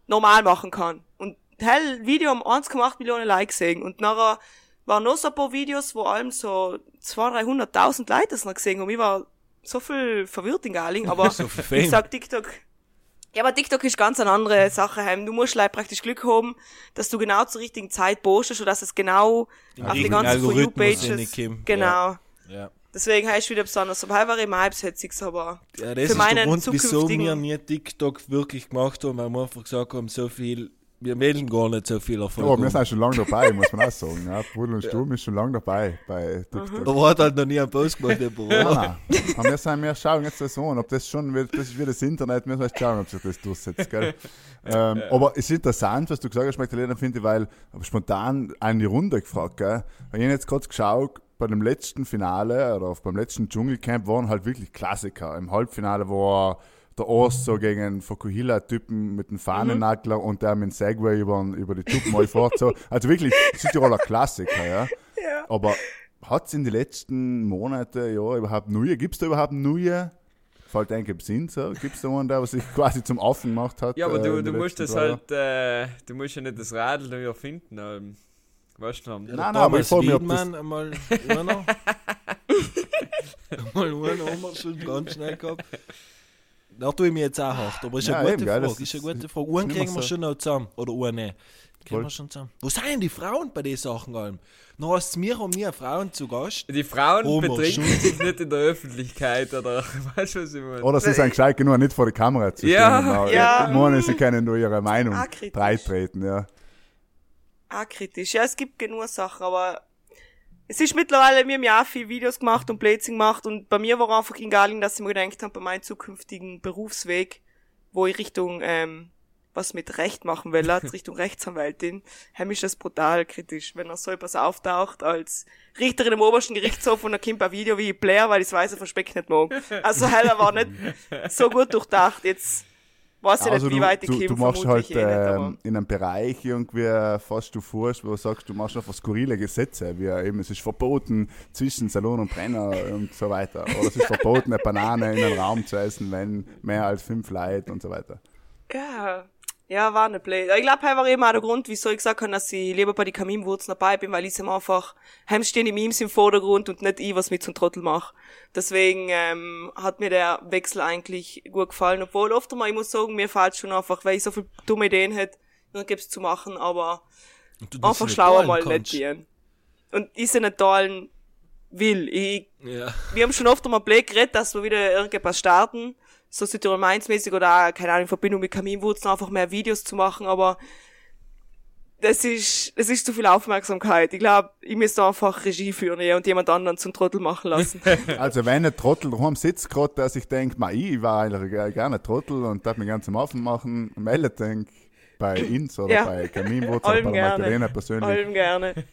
normal machen kann. Und hell Video um 1,8 Millionen Likes sehen und nachher waren noch so ein paar Videos, wo allem so 200.000, 300.000 Leute das noch gesehen und ich war so viel verwirrt in Galing, aber So ich sag TikTok. Ja, aber TikTok ist ganz eine andere Sache. heim. Du musst like, praktisch Glück haben, dass du genau zur richtigen Zeit postest, sodass es genau auf die ganzen For You Algorithmus Pages. reinkommt. Genau. Ja. Deswegen heißt es wieder besonders. Aber war ich mal hetzig, aber Ja, das für ist der meinen Grund, wieso wir nie TikTok wirklich gemacht haben, weil wir einfach gesagt haben, so viel wir melden gar nicht so viel Erfolg. Oh, wir sind schon lange dabei, muss man auch sagen. Ja, Pudel und Sturm ist schon lange dabei bei TikTok. Da hat halt noch nie ein Post gemacht, der Büro. Nein, nein. Aber wir, sind, wir schauen jetzt das an, ob das schon wird, das ist wie das Internet, wir müssen schauen, ob sich das durchsetzt. Gell? Ähm, aber es ist interessant, was du gesagt hast, Magdalena, finde ich, weil ich spontan eine Runde gefragt, gell? Weil ich jetzt kurz geschaut, bei dem letzten Finale oder beim letzten Dschungelcamp waren halt wirklich Klassiker. Im Halbfinale war der Ost so gegen einen Fukuhila-Typen mit einem Fahnennagler und der mit dem Segway über, über die mal fort. So. Also wirklich Südtiroler Klassiker, ja. Ja. Aber hat es in den letzten Monaten, ja, überhaupt neue? Gibt es da überhaupt neue? Fällt eigentlich im Sinn so? Gibt es da einen, der was sich quasi zum Affen gemacht hat? Ja, aber äh, du, in du musst das halt, äh, du musst ja nicht das Radl neu erfinden. Ähm, weißt du noch? Nein, nein, aber ich frage mich, ob das- einmal einer. einmal einer haben wir schon ganz schnell gehabt. Da tue ich mir jetzt auch hart, aber ist Ja, eine eben, gute das Frage. Ist ist- eine gute Frage. nicht kriegen wir so- schon noch zusammen. Oder eine. Kriegen Voll. wir schon zusammen. Wo sind denn die Frauen bei den Sachen allem? Noch hast du mir und mir Frauen zu Gast. Die Frauen Homo, betrinken sich nicht in der Öffentlichkeit, oder weißt du, was ich meine? Oder sie sind gescheit genug, nicht vor die Kamera zu stehen. Ja, und auch- ja. Ich meine, sie können nur ihre Meinung breitreten, ja. Auch kritisch. Ja, es gibt genug Sachen, aber es ist mittlerweile, wir haben ja auch viele Videos gemacht und Blödsinn gemacht und bei mir war einfach egal, dass ich mir gedacht habe, bei meinem zukünftigen Berufsweg, wo ich Richtung, ähm, was mit Recht machen will, also Richtung Rechtsanwältin, hem ist das brutal kritisch, wenn er so etwas auftaucht als Richterin im obersten Gerichtshof und dann kommt ein Video wie Blair, weil ich das weiße Verspeck nicht mag. Also heller war nicht so gut durchdacht. Jetzt weiß ich Also nicht, wie du, weit ich du, du machst halt eh nicht, ähm, in einem Bereich irgendwie fast du fährst, wo du sagst, du machst einfach skurrile Gesetze, wie eben es ist verboten zwischen Salon und Brenner und so weiter. Oder es ist verboten, eine Banane in einen Raum zu essen, wenn mehr als fünf Leute und so weiter. Ja, ja, war nicht blöd. Ich glaube, war eben auch der Grund, wieso ich gesagt habe, dass ich lieber bei den Kaminwurzeln dabei bin, weil ich ihm einfach, heim stehen die Memes im Vordergrund und nicht ich, was mit zum Trottel mache. Deswegen ähm, hat mir der Wechsel eigentlich gut gefallen. Obwohl oft einmal, ich muss sagen, mir fällt schon einfach, weil ich so viele dumme Ideen hätte, dann gibt's zu machen, aber einfach schlauer mal kannst. nicht gehen. Und ich sie nicht teilen will. Ich Ja. wir haben schon oft einmal blöd geredet, dass wir wieder irgendetwas starten. So Südtirol Mainz mäßig oder auch, keine Ahnung, in Verbindung mit Kaminwurzeln einfach mehr Videos zu machen, aber das ist, das ist zu viel Aufmerksamkeit. Ich glaube, ich müsste einfach Regie führen ja, und jemand anderen zum Trottel machen lassen. Also wenn ein Trottel daheim sitzt gerade, der sich denkt, ma, ich war eigentlich ge- gerne Trottel und darf mich gerne zum Affen machen, meldet denk bei Ins oder Ja. bei Kaminwurzel oder bei der Magdalena persönlich. Allem gerne.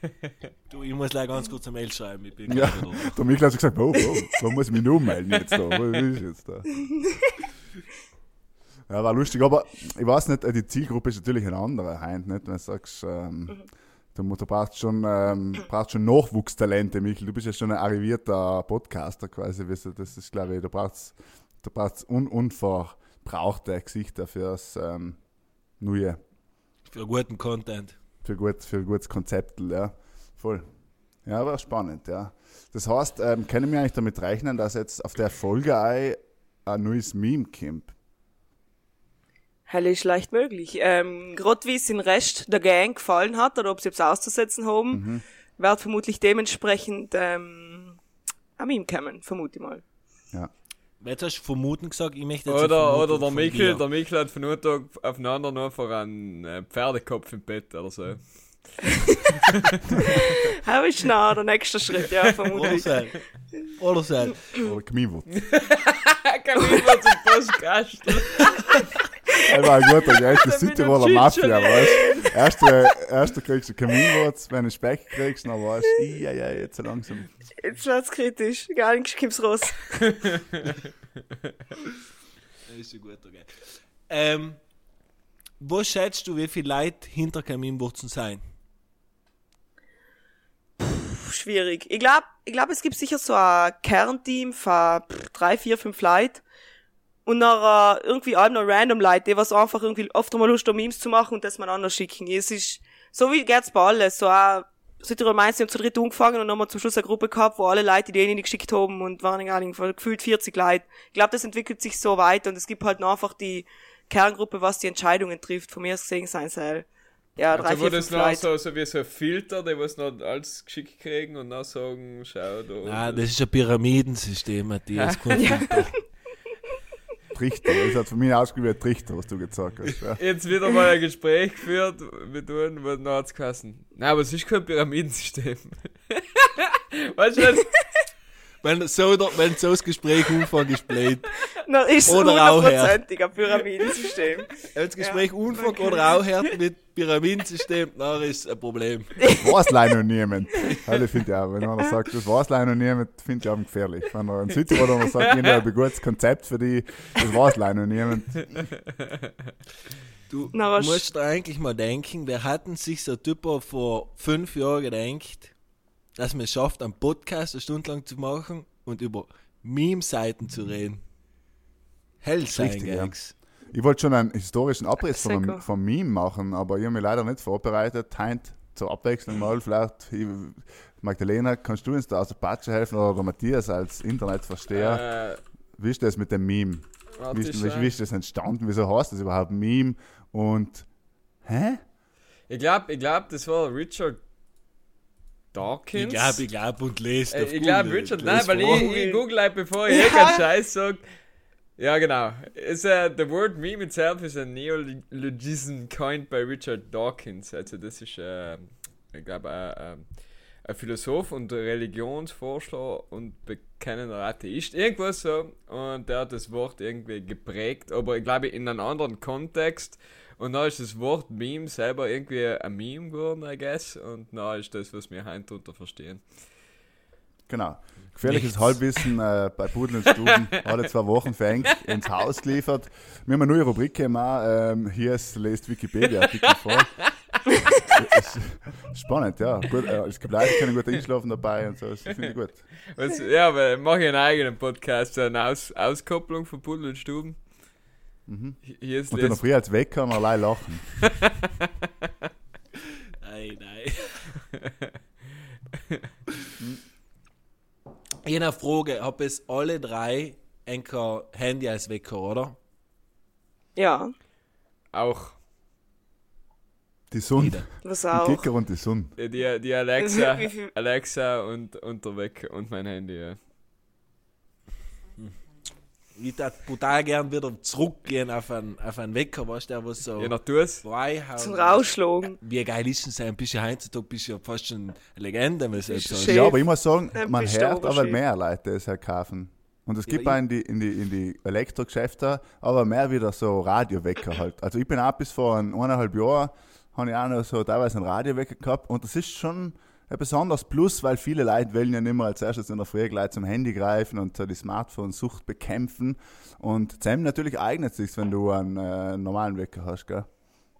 Du, ich muss gleich ganz kurz eine Mail schreiben. Ich bin Ja, der Mikl hat gesagt, wo, wo, wo muss ich mich nur melden jetzt da? Wo ist jetzt da? Ja, war lustig, aber ich weiß nicht, die Zielgruppe ist natürlich eine andere, Heint, nicht? Wenn du sagst, ähm, du, mu- du brauchst schon, ähm, brauchst schon Nachwuchstalente, Michael. Du bist ja schon ein arrivierter Podcaster quasi, weißt du, das ist, glaube ich, du brauchst, du brauchst un unverbrauchte Gesichter fürs ähm, Neue, Für guten Content. für, gut, für ein gutes Konzept, ja. Voll. Ja, war spannend, ja. Das heißt, ähm, können wir eigentlich damit rechnen, dass jetzt auf der Folge ein, ein neues Meme kommt? Hell ist leicht möglich. Ähm, Gerade wie es den Rest der Gang gefallen hat oder ob sie es auszusetzen haben, Mhm. wird vermutlich dementsprechend ähm, an ihm kommen, vermute ich mal. Ja. Jetzt hast du vermuten gesagt, ich möchte jetzt Oder, oder der Mikkel, der Mikkel hat von einem Tag auf den anderen einfach einen äh, Pferdekopf im Bett oder so. Aber ist nah der nächste Schritt, ja, Oder vermutlich. Oder sein. Oder Kmiewurz. Kann ich mal zum Postkasten. Er war ein guter, der erste Südtiroler. Mafia, weißt du? Erste, erste kriegst du Kaminwurz, wenn du Speck kriegst, dann weißt du, ja, ja, jetzt so langsam. Jetzt wird's kritisch. Gar nichts kommt's raus. Das ist ein guter Gag. Ähm, wo schätzt du, wie viele Leute hinter Kaminwurzeln sein? Puh, Schwierig. Ich glaube, ich glaub, es gibt sicher so ein Kernteam von drei, vier, fünf Leuten. Und nachher irgendwie allem noch random Leute, die was einfach irgendwie oft einmal Lust haben, Memes zu machen und das man anders schicken. Es ist, so wie geht's bei alles. So auch, Südtirol Mainz, die haben zu dritt angefangen und dann haben wir zum Schluss eine Gruppe gehabt, wo alle Leute Ideen geschickt haben und waren egal, gefühlt 40 Leute. Ich glaube, das entwickelt sich so weit und es gibt halt noch einfach die Kerngruppe, was die Entscheidungen trifft. Von mir aus gesehen sein soll. Ja, drei, Also wo vier, das fünf noch so, so wie so ein Filter, die was noch alles geschickt kriegen und dann sagen, schau da. Ah, das ist ein Pyramidensystem, Matthias. kein Filter. Trichter. Das hat von mir ausgewählt Trichter, was du gesagt hast. Ja. Jetzt wieder mal ein Gespräch geführt mit uns, wo dann hat's geheißen. Nein, aber es ist kein Pyramidensystem. weißt du, was? Wenn so, wenn so das Gespräch anfängt, ist blöd. Na, ist es auch hundertprozentig ein Pyramidensystem. Wenn das Gespräch Ja, anfängt okay. oder aufhört mit Pyramidensystem, dann ist es ein Problem. Weiß leider noch niemand. Das finde ich auch. Wenn einer sagt, das weiß leider noch niemand, finde ich auch gefährlich. Wenn er in Südtirol oder sagt, ich habe ein gutes Konzept für die, das weiß leider noch niemand. Du Na, musst eigentlich mal denken, wer hatten sich so Typen vor fünf Jahren gedacht, dass man es schafft, einen Podcast eine Stunde lang zu machen und über Meme-Seiten zu reden. Hell sein, Richtig, ja. Gags. Ich wollte schon einen historischen Abriss vom, Sicher. vom Meme machen, aber ich habe mich leider nicht vorbereitet. Heint zur Abwechslung mal vielleicht. Ich, Magdalena, kannst du uns da aus der Patsche helfen oder der Matthias als Internetversteher? Äh, Wie ist das mit dem Meme? Wie ist, wie ist das entstanden? Wieso heißt das überhaupt Meme? Und hä? Ich glaube, ich glaub, das war Richard Dawkins. Ich glaube, ich glaube und lest. Äh, auf ich glaube. Richard, nein, weil ich, ich google halt, bevor ich Ja. irgendeinen Scheiß sag. Ja, genau. Is, uh, the word meme itself is a neologism coined by Richard Dawkins. Also das ist, äh, ich glaube, äh, ein Philosoph und Religionsforscher und bekennender Atheist, irgendwas so. Und der hat das Wort irgendwie geprägt, aber ich glaube in einem anderen Kontext. Und dann ist das Wort Meme selber irgendwie ein Meme geworden, I guess. Und dann ist das, was wir heute darunter verstehen. Genau. Gefährliches Nichts. Halbwissen äh, bei Pudel und Stuben. Alle zwei Wochen eng ins Haus geliefert. Wir haben eine neue Rubrik gemacht. Ähm, hier ist, lest Wikipedia-Artikel vor. Spannend, ja. Gut, äh, es gibt Leute, die können gut einschlafen dabei und so. Das finde ich gut. Was, ja, aber mache ich einen eigenen Podcast, eine Aus Auskopplung von Pudel und Stuben. Hier ist Und dann noch Les früh als Wecker und allein lachen. Nein, nein. Ich habe eine Frage, hab es alle drei ein Handy als Wecker, oder? Ja, auch. Die Sonne. Was Die auch. Kicker und die Sonne. Die, die, die Alexa, Alexa und, und der Wecker und mein Handy, ja. Ich würde brutal gern wieder zurückgehen auf einen, auf einen Wecker, weißt du, der was so Tu's. reinhaut. Zum Rausschlagen. Wie geil ist denn sein? Bist du heutzutage bist du ja fast schon eine Legende, wenn. Chef. Ja, aber ich muss sagen, Dann man hört aber mehr Leute das halt kaufen. Und es Ja, gibt auch in die, in, die, in die Elektrogeschäfte, aber mehr wieder so Radiowecker halt. Also ich bin auch bis vor ein, eineinhalb Jahren, habe ich auch noch so teilweise einen Radiowecker gehabt und das ist schon ein besonderes Plus, weil viele Leute wollen ja nicht mehr als erstes in der Früh gleich zum Handy greifen und die Smartphone-Sucht bekämpfen. Und Sam natürlich eignet sich, wenn du einen äh, normalen Wecker hast, gell?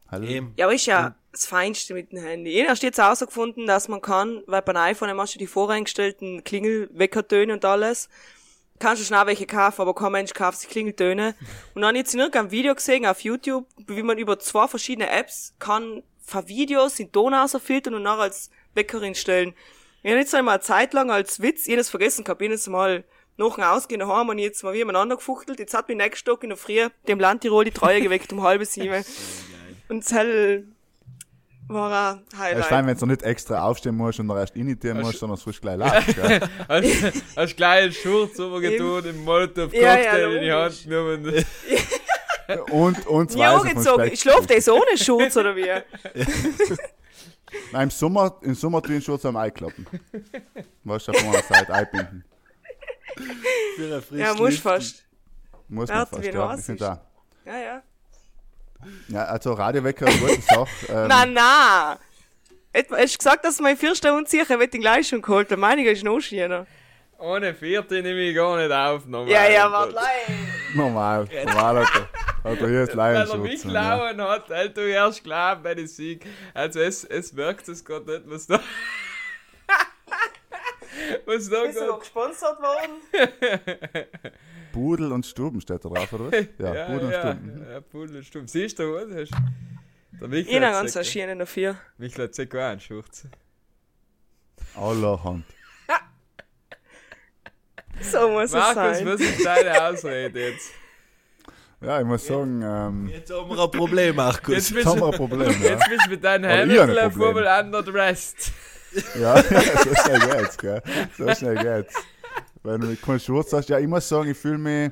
Hallo? Eben. Ja, aber ist ja das Feinste mit dem Handy. Ich habe jetzt herausgefunden, dass man kann, weil beim iPhone hast du die voreingestellten Klingelweckertöne und alles. Kannst du schnell welche kaufen, aber kein Mensch kauft sich Klingeltöne. Und dann habe ich jetzt in irgendeinem Video gesehen auf YouTube, wie man über zwei verschiedene Apps kann von Videos in Ton filtern und nachher als Weckerin stellen. Ich habe jetzt einmal eine Zeit lang als Witz, jedes vergessen gehabt, ich hab jetzt mal nach dem Ausgehen daheim und jetzt mal wie miteinander gefuchtelt. Jetzt hat mich nächsten Tag in der Früh dem Land Tirol die Treue geweckt um halb sieben. Und das hell war ein Es Highlight. ist fein, wenn du nicht extra aufstehen musst und dann erst reintieren musst, sondern es frisch gleich läuft? Hast, hast gleich einen Schurz übergetun, im Molotov Ja, Cocktail ja, in die. Hand genommen. Und, und zwei Ja, angezogen. Ich schlaf das ohne Schutz, oder wie? Nein, im Sommer, im Sommer tun schon am Eiklappen. Weißt du, auf einer Seite einbinden. Für eine frisch Ja, muss Lüften. Muss fast. man fast, wie ja. Ich ist. auch. Ja, ja. Ja, also Radiowecker, eine gute Sache. Ähm, Na, na. Etwa, hast du gesagt, dass du meine vier Stunden ziehen, wird den gleich schon geholt. Der meinige ist noch schöner. Ohne vierte nehme ich gar nicht auf. Normal. Ja, ja, warte, leid. Normal, normal, Alter. Alter, hier ist Weil er Laienschutz. mich und ja. klauen hat, weil du erst glauben bei den Sieg. Also es, es wirkt es gerade nicht, was da... was da Bist du noch gesponsert worden? Pudel und Stuben steht da drauf, oder was? Ja, Ja, Pudel und ja, Stuben. ja, Pudel und Stuben. Siehst du, was hast Der Ich Michael habe hat ganz gesagt, erschienen dafür. Michael hat sich auch einen Schurz. Allerhand. So muss es Markus, sein. was ist deine Ausrede jetzt? Ja, ich muss sagen, ähm, Jetzt haben wir ein Problem, Markus. Jetzt jetzt haben wir du, ein Problem, ja. jetzt bist du mit Händen Problem. Formel underdressed. Ja, so schnell geht's, gell? So schnell geht's. Wenn du keinen Schurz hast, ja, ich muss sagen, ich fühle mich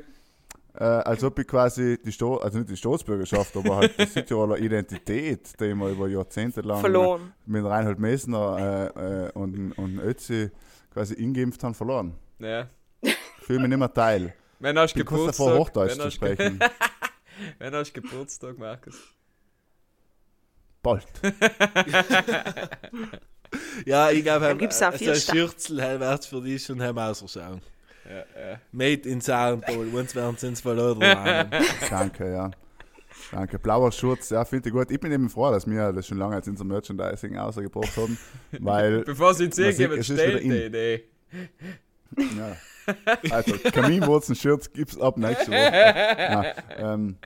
äh, als ob ich quasi die Sto also nicht die Staatsbürgerschaft, aber halt die Südtiroler Identität, die wir über Jahrzehnte lang Verloren. mit Reinhold Messner äh, äh, und, und Ötzi quasi ingeimpft haben, verloren. Ja. Fühle mich nicht mehr Teil. Wenn hast du Ich bin kurz davor, Geburtstag? Hochdeutsch Wenn zu sprechen. Wenn hast du Geburtstag, Markus? Bald. Ja, ich glaube, Dann gibt's auch viel ein Stadt. Schürzel wär's für dich schon haben ausschauen. Ja, ja. Made in Soundball, uns werden sie ins verloren haben. Danke, ja. Danke. Blauer Schurz, ja, finde ich gut. Ich bin eben froh, dass wir das schon lange als unser Merchandising ausgebracht haben, weil, Bevor sie jetzt sieht, geben, stellt die. Idee. ja. Also, Kaminwurzen-Shirts gibt's ab nächste Woche. Ja, ähm,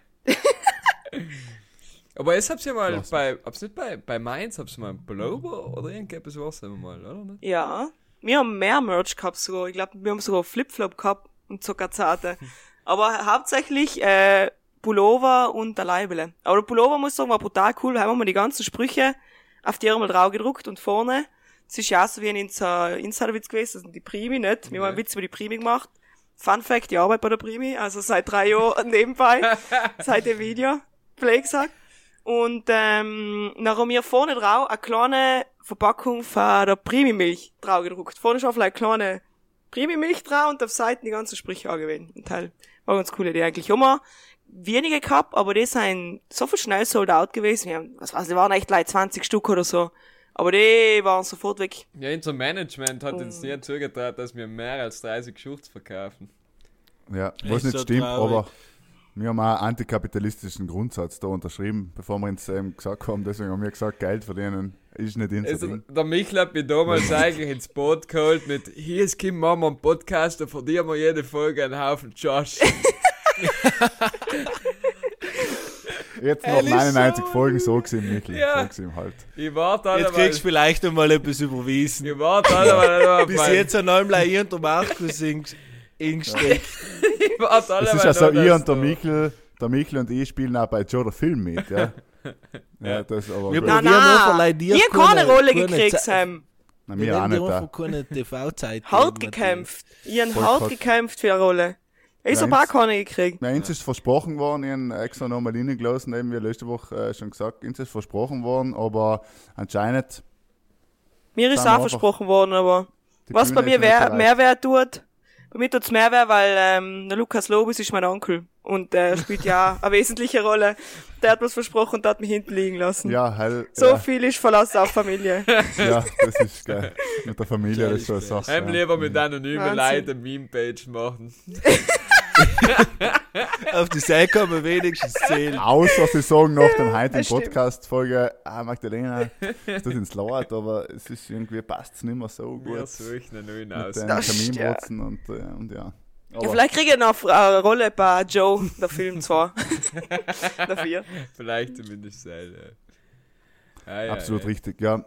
Aber jetzt hab's ja mal Klasse. bei, hab's nicht bei, bei Mainz, hab's mal Pullover oder irgendetwas was haben wir mal, oder? Ja. Wir haben mehr Merch gehabt sogar. Ich glaube, wir haben sogar Flipflop gehabt und Zuckerzarte. Aber hauptsächlich äh, Pullover und der Leibele. Aber der Pullover, muss ich sagen, war brutal cool. Da haben wir die ganzen Sprüche auf die einmal drauf gedruckt und vorne. Das ist ja auch so wie ein Insider-Witz gewesen. Das sind die Primi nicht. Wir haben einen Witz über die Primi gemacht. Fun Fact, ich arbeite bei der Primi, also seit drei Jahren nebenbei, seit dem Video, Play gesagt. Und ähm, dann haben wir vorne drauf eine kleine Verpackung von der Primi-Milch drauf gedruckt. Vorne ist auf eine kleine Primi-Milch drauf und auf Seiten die ganzen Sprüche angewählt. Ein Teil. War ganz coole Idee eigentlich. Wir wenige gehabt, aber die sind so viel schnell sold out gewesen. Wir haben, was weiß ich, die waren echt like 20 Stück oder so. Aber die waren sofort weg. Ja, unser Management hat Oh. uns nie zugetraut, dass wir mehr als 30 Shirts verkaufen. ja, was nicht so stimmt, traurig. aber wir haben auch einen antikapitalistischen Grundsatz da unterschrieben, bevor wir uns ähm, gesagt haben. Deswegen haben wir gesagt, Geld verdienen ist nicht unser Also, Ding. der Michel hat mich damals eigentlich ins Boot geholt mit Hier ist Kim Mama ein Podcast, da verdienen wir jede Folge einen Haufen Josh. Jetzt noch Ehrlich 99 so? Folgen, so gesehen, Michel. Ja. So gesehen halt. Ich warte Jetzt alle kriegst du vielleicht einmal etwas überwiesen. Ich warte alle mal. Bis jetzt hat einmal ich und der Markus in- ingesteckt. Ich warte alle Es ist mal. ja so, da, ich und der Michel, der Michel und ich spielen auch bei Joe der Film mit, ja. Ja, das aber Wir. Nein, probieren nur nein. vielleicht dir Wir haben keine Rolle gekriegt, Sam. Na, Wir auch haben nicht da. einfach keine TV-Zeit. Hart gekämpft. Ich hab Voll hart gekämpft für eine Rolle. Ich Ja, hab auch ins- keine gekriegt. Nein, uns ist versprochen worden, ich habe extra nochmal reingelassen, eben wie letzte Woche äh, schon gesagt, uns ist versprochen worden, aber anscheinend. Mir ist auch versprochen worden, aber was bei mir ist noch nicht wer, bereit. Mehrwert tut, bei mir tut's Mehrwert, weil ähm, der Lukas Lobis ist mein Onkel und der spielt ja eine wesentliche Rolle. Der hat was versprochen und hat mich hinten liegen lassen. Ja, hell, So ja, viel ist Verlass auf Familie. ja, das ist geil. Mit der Familie, das ist so eine Sache. Heim ja. lieber mit anonymen. Leuten eine Meme-Page machen. Auf die Seite kann man wenigstens zählen. Außer sie sagen nach dem heutigen. Podcast-Folge, ah, Magdalena, das tut ins Laut, aber es ist irgendwie, passt es nicht mehr so Wir gut. suchen einen neuen aus. Kaminwurzen und, äh, und ja. Ja, vielleicht kriege ich noch eine Rolle bei Joe, der Film zwar. Dafür. Vielleicht zumindest sein. Ja. Ah, ja, absolut ja. richtig, ja.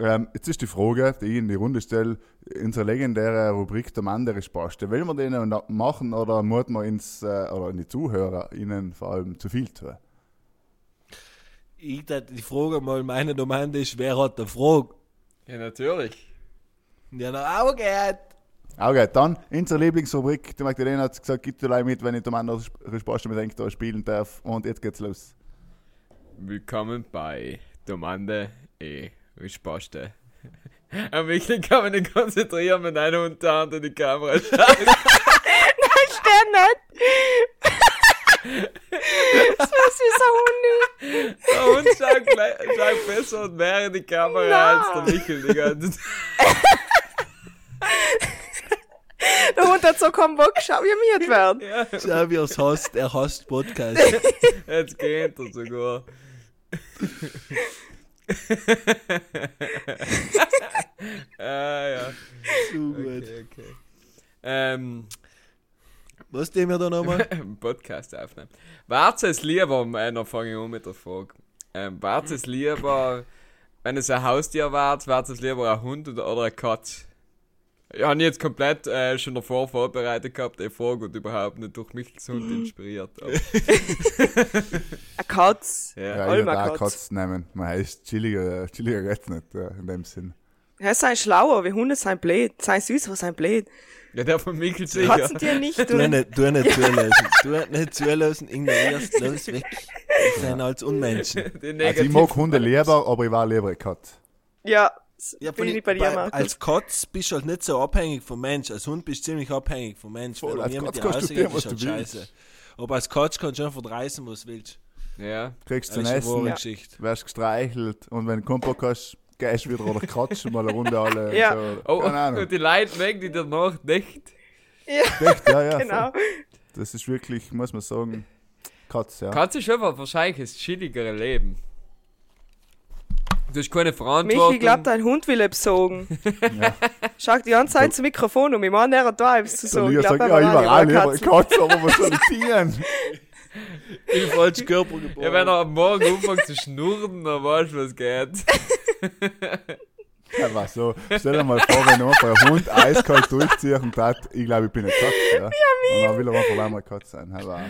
Ähm, jetzt ist die Frage, die ich in die Runde stelle, unsere legendäre Rubrik der Mann der. Will man den machen oder muss man ins, äh, oder in die Zuhörer ihnen vor allem zu viel tun? Ich die Frage mal meine Domain ist, wer hat die Frage? Ja, natürlich. Ja, na auch geht. Okay, dann unsere Lieblingsrubrik. Die Magdalena hat gesagt, gib dir gleich mit, wenn ich der Spaste mit Enk da spielen darf. Und jetzt geht's los. Willkommen bei Domande E. Risposte. Am Michel kann man nicht konzentrieren, wenn einer Unterhand in die Kamera schaut. Der nicht. das ist wie so Hund. Der Hund schaut, gleich, schaut besser und mehr in die Kamera als der Michel die ganze Zeit. Der Hund hat so keinen Bock, schau, wie miert werden. Ja, Schau, wie er es hasst. Er hasst Podcast. jetzt geht er sogar. ah ja, so gut. okay, okay. Ähm, Was dem wir da nochmal? Podcast aufnehmen. War's es lieber, äh, noch fange ich an mit der Frage. Ähm, war's es lieber, wenn es ein Haustier war, war's es lieber ein Hund oder, oder eine Katze? Ich habe jetzt komplett äh, schon davor vorbereitet gehabt, die Frage und überhaupt nicht durch Michels Hund inspiriert. Aber, Eine Katz. ja. Ja, ich würde auch Katz. Katz nehmen. Man heißt chilliger, chilliger geht's nicht, ja, in dem Sinn. Hä, sei schlauer, wie Hunde sein blöd. Sei süß, aber sein blöd. Ja, der von Mikkel sicher. Kotzen dir nicht, Du du. nicht, du nicht zulassen. Du nicht zulassen, ignorierst, los weg. Wir sind als Unmenschen. Also ich mag Hunde lieber, aber ich war lieber Katze. Ja, Ja, bin ich bei dir, bei, Markus. als Katz bist du halt nicht so abhängig vom Mensch. Als Hund bist du ziemlich abhängig vom Mensch. Voll, Wenn als niemand Katz dir kannst du rausgeht, tun, was ist halt du willst. scheiße. Aber als Katz kannst du einfach verdreißen, was du willst. Ja. Kriegst du ein Essen, Ja. Geschichte. wirst gestreichelt und wenn du Bock hast, gehst du wieder oder kratzt mal eine Runde alle. Ja. So. Oh, und die Leute mögen die danach nicht. Echt, ja, ja. genau. voll. Das ist wirklich, muss man sagen, Katze, ja. Katze ist einfach wahrscheinlich das chilligere Leben. Du hast keine Verantwortung. Michi glaubt, dein Hund will besogen. Ja. Schaut die ganze Zeit zum Mikrofon um. Ich meine, er hat da etwas zu sagen. Ich glaub, sagt, er ja, ich war war lieber eine Katzen. Katze, aber was soll ich tun? Im falschen Körper geboren. ja, wenn er am Morgen anfängt zu schnurren, dann weißt du, was geht. Ja, was so. Stell dir mal vor, wenn einfach ein Hund eiskalt durchzieht und sagt, ich glaube, ich bin eine Katze. Ja, und dann will er einfach einmal eine Katze sein. Aber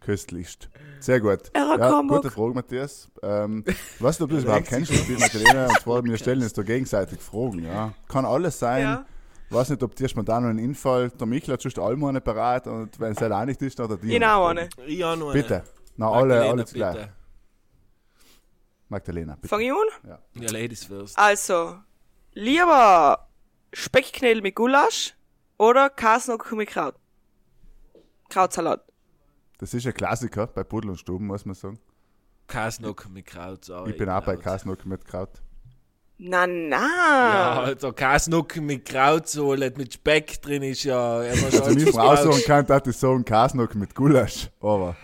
köstlichst. Sehr gut. Er hat Ja, gute. Frage, Matthias. Ähm, weißt du, ob du das überhaupt kennst, das Spiel Magdalena? Und zwar, wir stellen uns da gegenseitig Fragen. Ja. Kann alles sein. Ja. Weiß nicht, ob dir spontan noch ein Infall. Der Michael hat schon alle eine parat und wenn es halt auch nicht ist, dann hat er die. Genau, eine. Ich auch noch eine. Bitte. Na, alle, alle zugleich. bitte. Magdalena, bitte. Fang ich an? Ja, Ladies first. Also, lieber Speckknädel mit Gulasch oder Kasnocken mit Kraut? Krautsalat. Das ist ein Klassiker bei Pudel und Stuben, muss man sagen. Kasnock mit Kraut. sorry, Ich bin auch bei Kraut. Kasnock mit Kraut. Na, Ja, na. also Kasnock mit Krautsohle, mit Speck drin ist ja Also, mich von aussuchen kann, dass ich sagen Kasnock mit Gulasch. Aber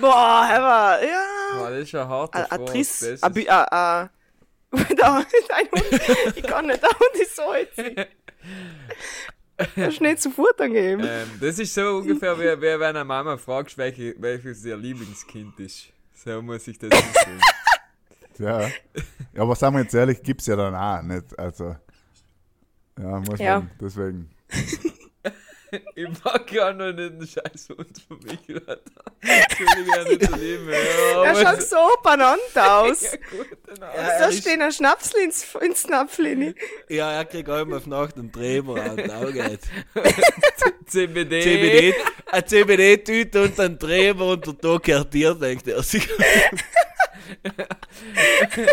Boah, aber, ja. Boah, das ist ein harter A, a Frage. Triss. Das A, ist-. Da, dein Hund. Ich kann nicht, der Hund ist so jetzt. Kannst du nicht zu Futtern geben. ähm, das ist so ungefähr, wie, wie wenn eine Mama fragt, welche, welches ihr Lieblingskind ist. So muss ich das vorstellen. ja. ja. Aber sagen wir jetzt ehrlich, gibt es ja dann auch nicht. Also. Ja, muss Ja. man. Deswegen. Ich mag ja noch nicht einen scheiß Hund von mich, Alter. Entschuldige, ja nicht lieben. Ja, Er schaut so benannt aus. Ja, gut, Ja, auch. er Da ist- steht ein Schnapsel ins, ins Napflini. Ja, er kriegt einmal auf Nacht einen Träber an den Augen. CBD. CBD, eine CBD-Tüte und ein Träber und der Tag kartiert, denkt er sich. Wenn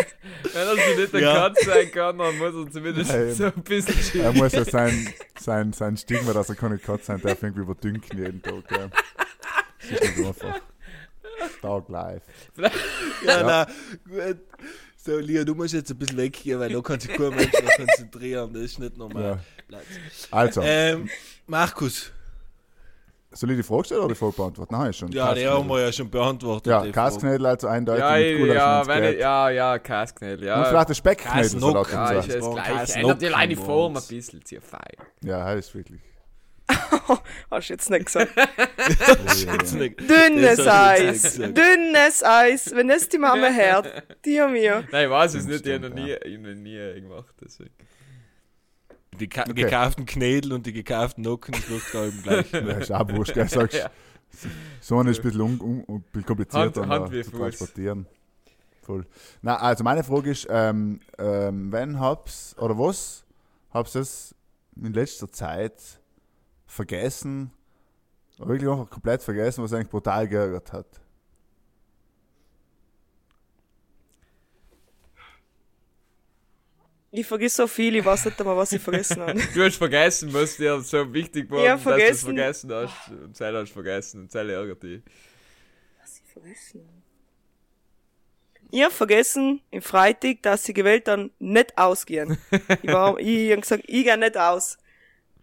er so nicht ein Ja. Katz sein kann, dann muss er zumindest Nein. so ein bisschen Er chillen. muss ja sein, sein, sein Stigma, dass er keine Katze sein darf, irgendwie überdünken jeden Tag. Ja. Das ist nicht einfach. Tag live. Ja, na, gut. So, Lia, du musst jetzt ein bisschen weggehen, weil da kann sich kein Mensch mehr konzentrieren. Das ist nicht normal. Ja. Also, Ähm, Markus. Soll ich die Frage stellen oder die Frage beantworten? Nein, schon. Ja, die haben wir ja schon beantwortet. Ja, die Frage. Kasknädel also eindeutig Ja, mit Gulasch, ja, wenn ich, ja, ja, Kasknädel, Und ja. vielleicht ein Specknädel. Kasnock. so Ja, lassen ist ja das gleiche. Ändert die alleine die Form ein bisschen, sehr fein. Ja, das ist wirklich. Hast du jetzt nicht gesagt. Dünnes Das hast du jetzt Eis. Dünnes Eis. Wenn das die Mama hört. Die und mir. Nein, ich weiß es nicht, ich habe noch nie, noch nie gemacht, deswegen. Die ka Okay. gekauften Knädel und die gekauften Nocken flucht da eben gleich. Ja, ist auch wurscht, gell? Sagst, Ja. So eine ist ein bisschen, un, un, ein bisschen komplizierter Hand- Hand zu transportieren. Voll. Na, also meine Frage ist, ähm, ähm, wenn hab's, oder was, hab's es in letzter Zeit vergessen, wirklich einfach komplett vergessen, was eigentlich brutal geärgert hat? Ich vergiss so viel, ich weiß nicht einmal, was ich vergessen habe. Du hast vergessen, was dir so wichtig war, Ja, dass du es vergessen. hast. Und Zeil hast vergessen und Zeil ärgert dich. Was ich vergessen habe. Ich hab vergessen, im Freitag, dass sie gewählt dann nicht ausgehen. ich war, ich hab gesagt, ich geh nicht aus.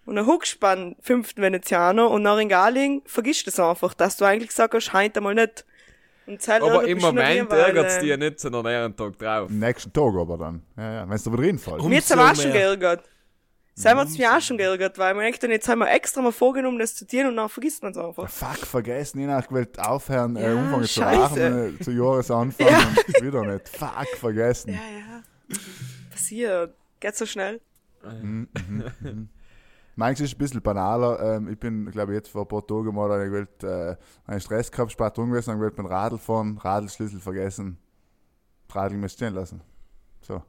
Und dann huckst du fünften Venezianer und nach in Galing vergisst du es einfach, dass du eigentlich gesagt hast, heint einmal nicht. Aber im Moment ärgert es äh, dir nicht, sondern eher einen Tag drauf. Am nächsten Tag aber dann. Ja, ja, wenn es da wieder reinfällt. Komm. Mir Umso aber auch schon geärgert. Selber hat's mich auch schon geärgert, weil man denkt dann, jetzt haben wir extra mal vorgenommen, das zu tun und dann vergisst man es einfach. Fuck, vergessen, ich hab gewählt aufhören, äh, Ja, anfangen zu scheiße. rauchen, äh, zu Jahresanfang und wieder nicht. Fuck, vergessen. Ja, ja. Passiert. Geht so schnell. Meins ist ein bisschen banaler. Ähm, ich bin, glaube ich, jetzt vor ein paar Tagen mal eine gewählt, äh, einen Stress gehabt, spät drum gewesen, dann gewählt beim Radl fahren, Radlschlüssel vergessen. Radl mir stehen lassen. So,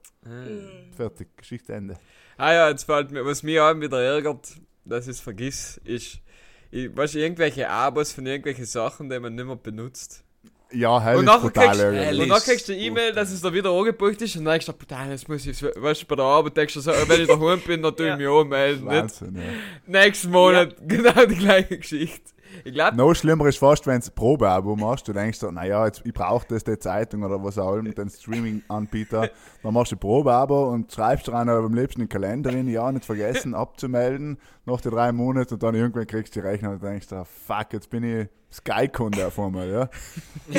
fertig, Geschichte Ende. Ah ja, jetzt fällt mir, was mich auch wieder ärgert, dass ich es vergiss, ist, ich, weißt irgendwelche Abos von irgendwelchen Sachen, die man nicht mehr benutzt. Ja, hell Und ist nachher brutal kriegst, und dann kriegst du eine E-Mail, dass es da wieder angebucht ist und dann denkst du, brutal, jetzt muss ich, weißt du, bei der Arbeit denkst du so, wenn ich daheim bin, dann tue ich Ja. mich anmelden. Wahnsinn, ja. nächsten Monat genau die gleiche Geschichte. Ich glaube, Noch schlimmer ist fast, wenn du ein Probeabo machst. Du denkst so, naja, jetzt, ich brauche das, die Zeitung oder was auch immer, den Streaming-Anbieter. Dann machst du ein Probeabo und schreibst rein, aber am liebsten den Kalender rein, ja, nicht vergessen abzumelden, nach den drei Monaten und dann irgendwann kriegst du die Rechnung und denkst, ah, fuck, jetzt bin ich Sky-Kunde auf einmal, ja.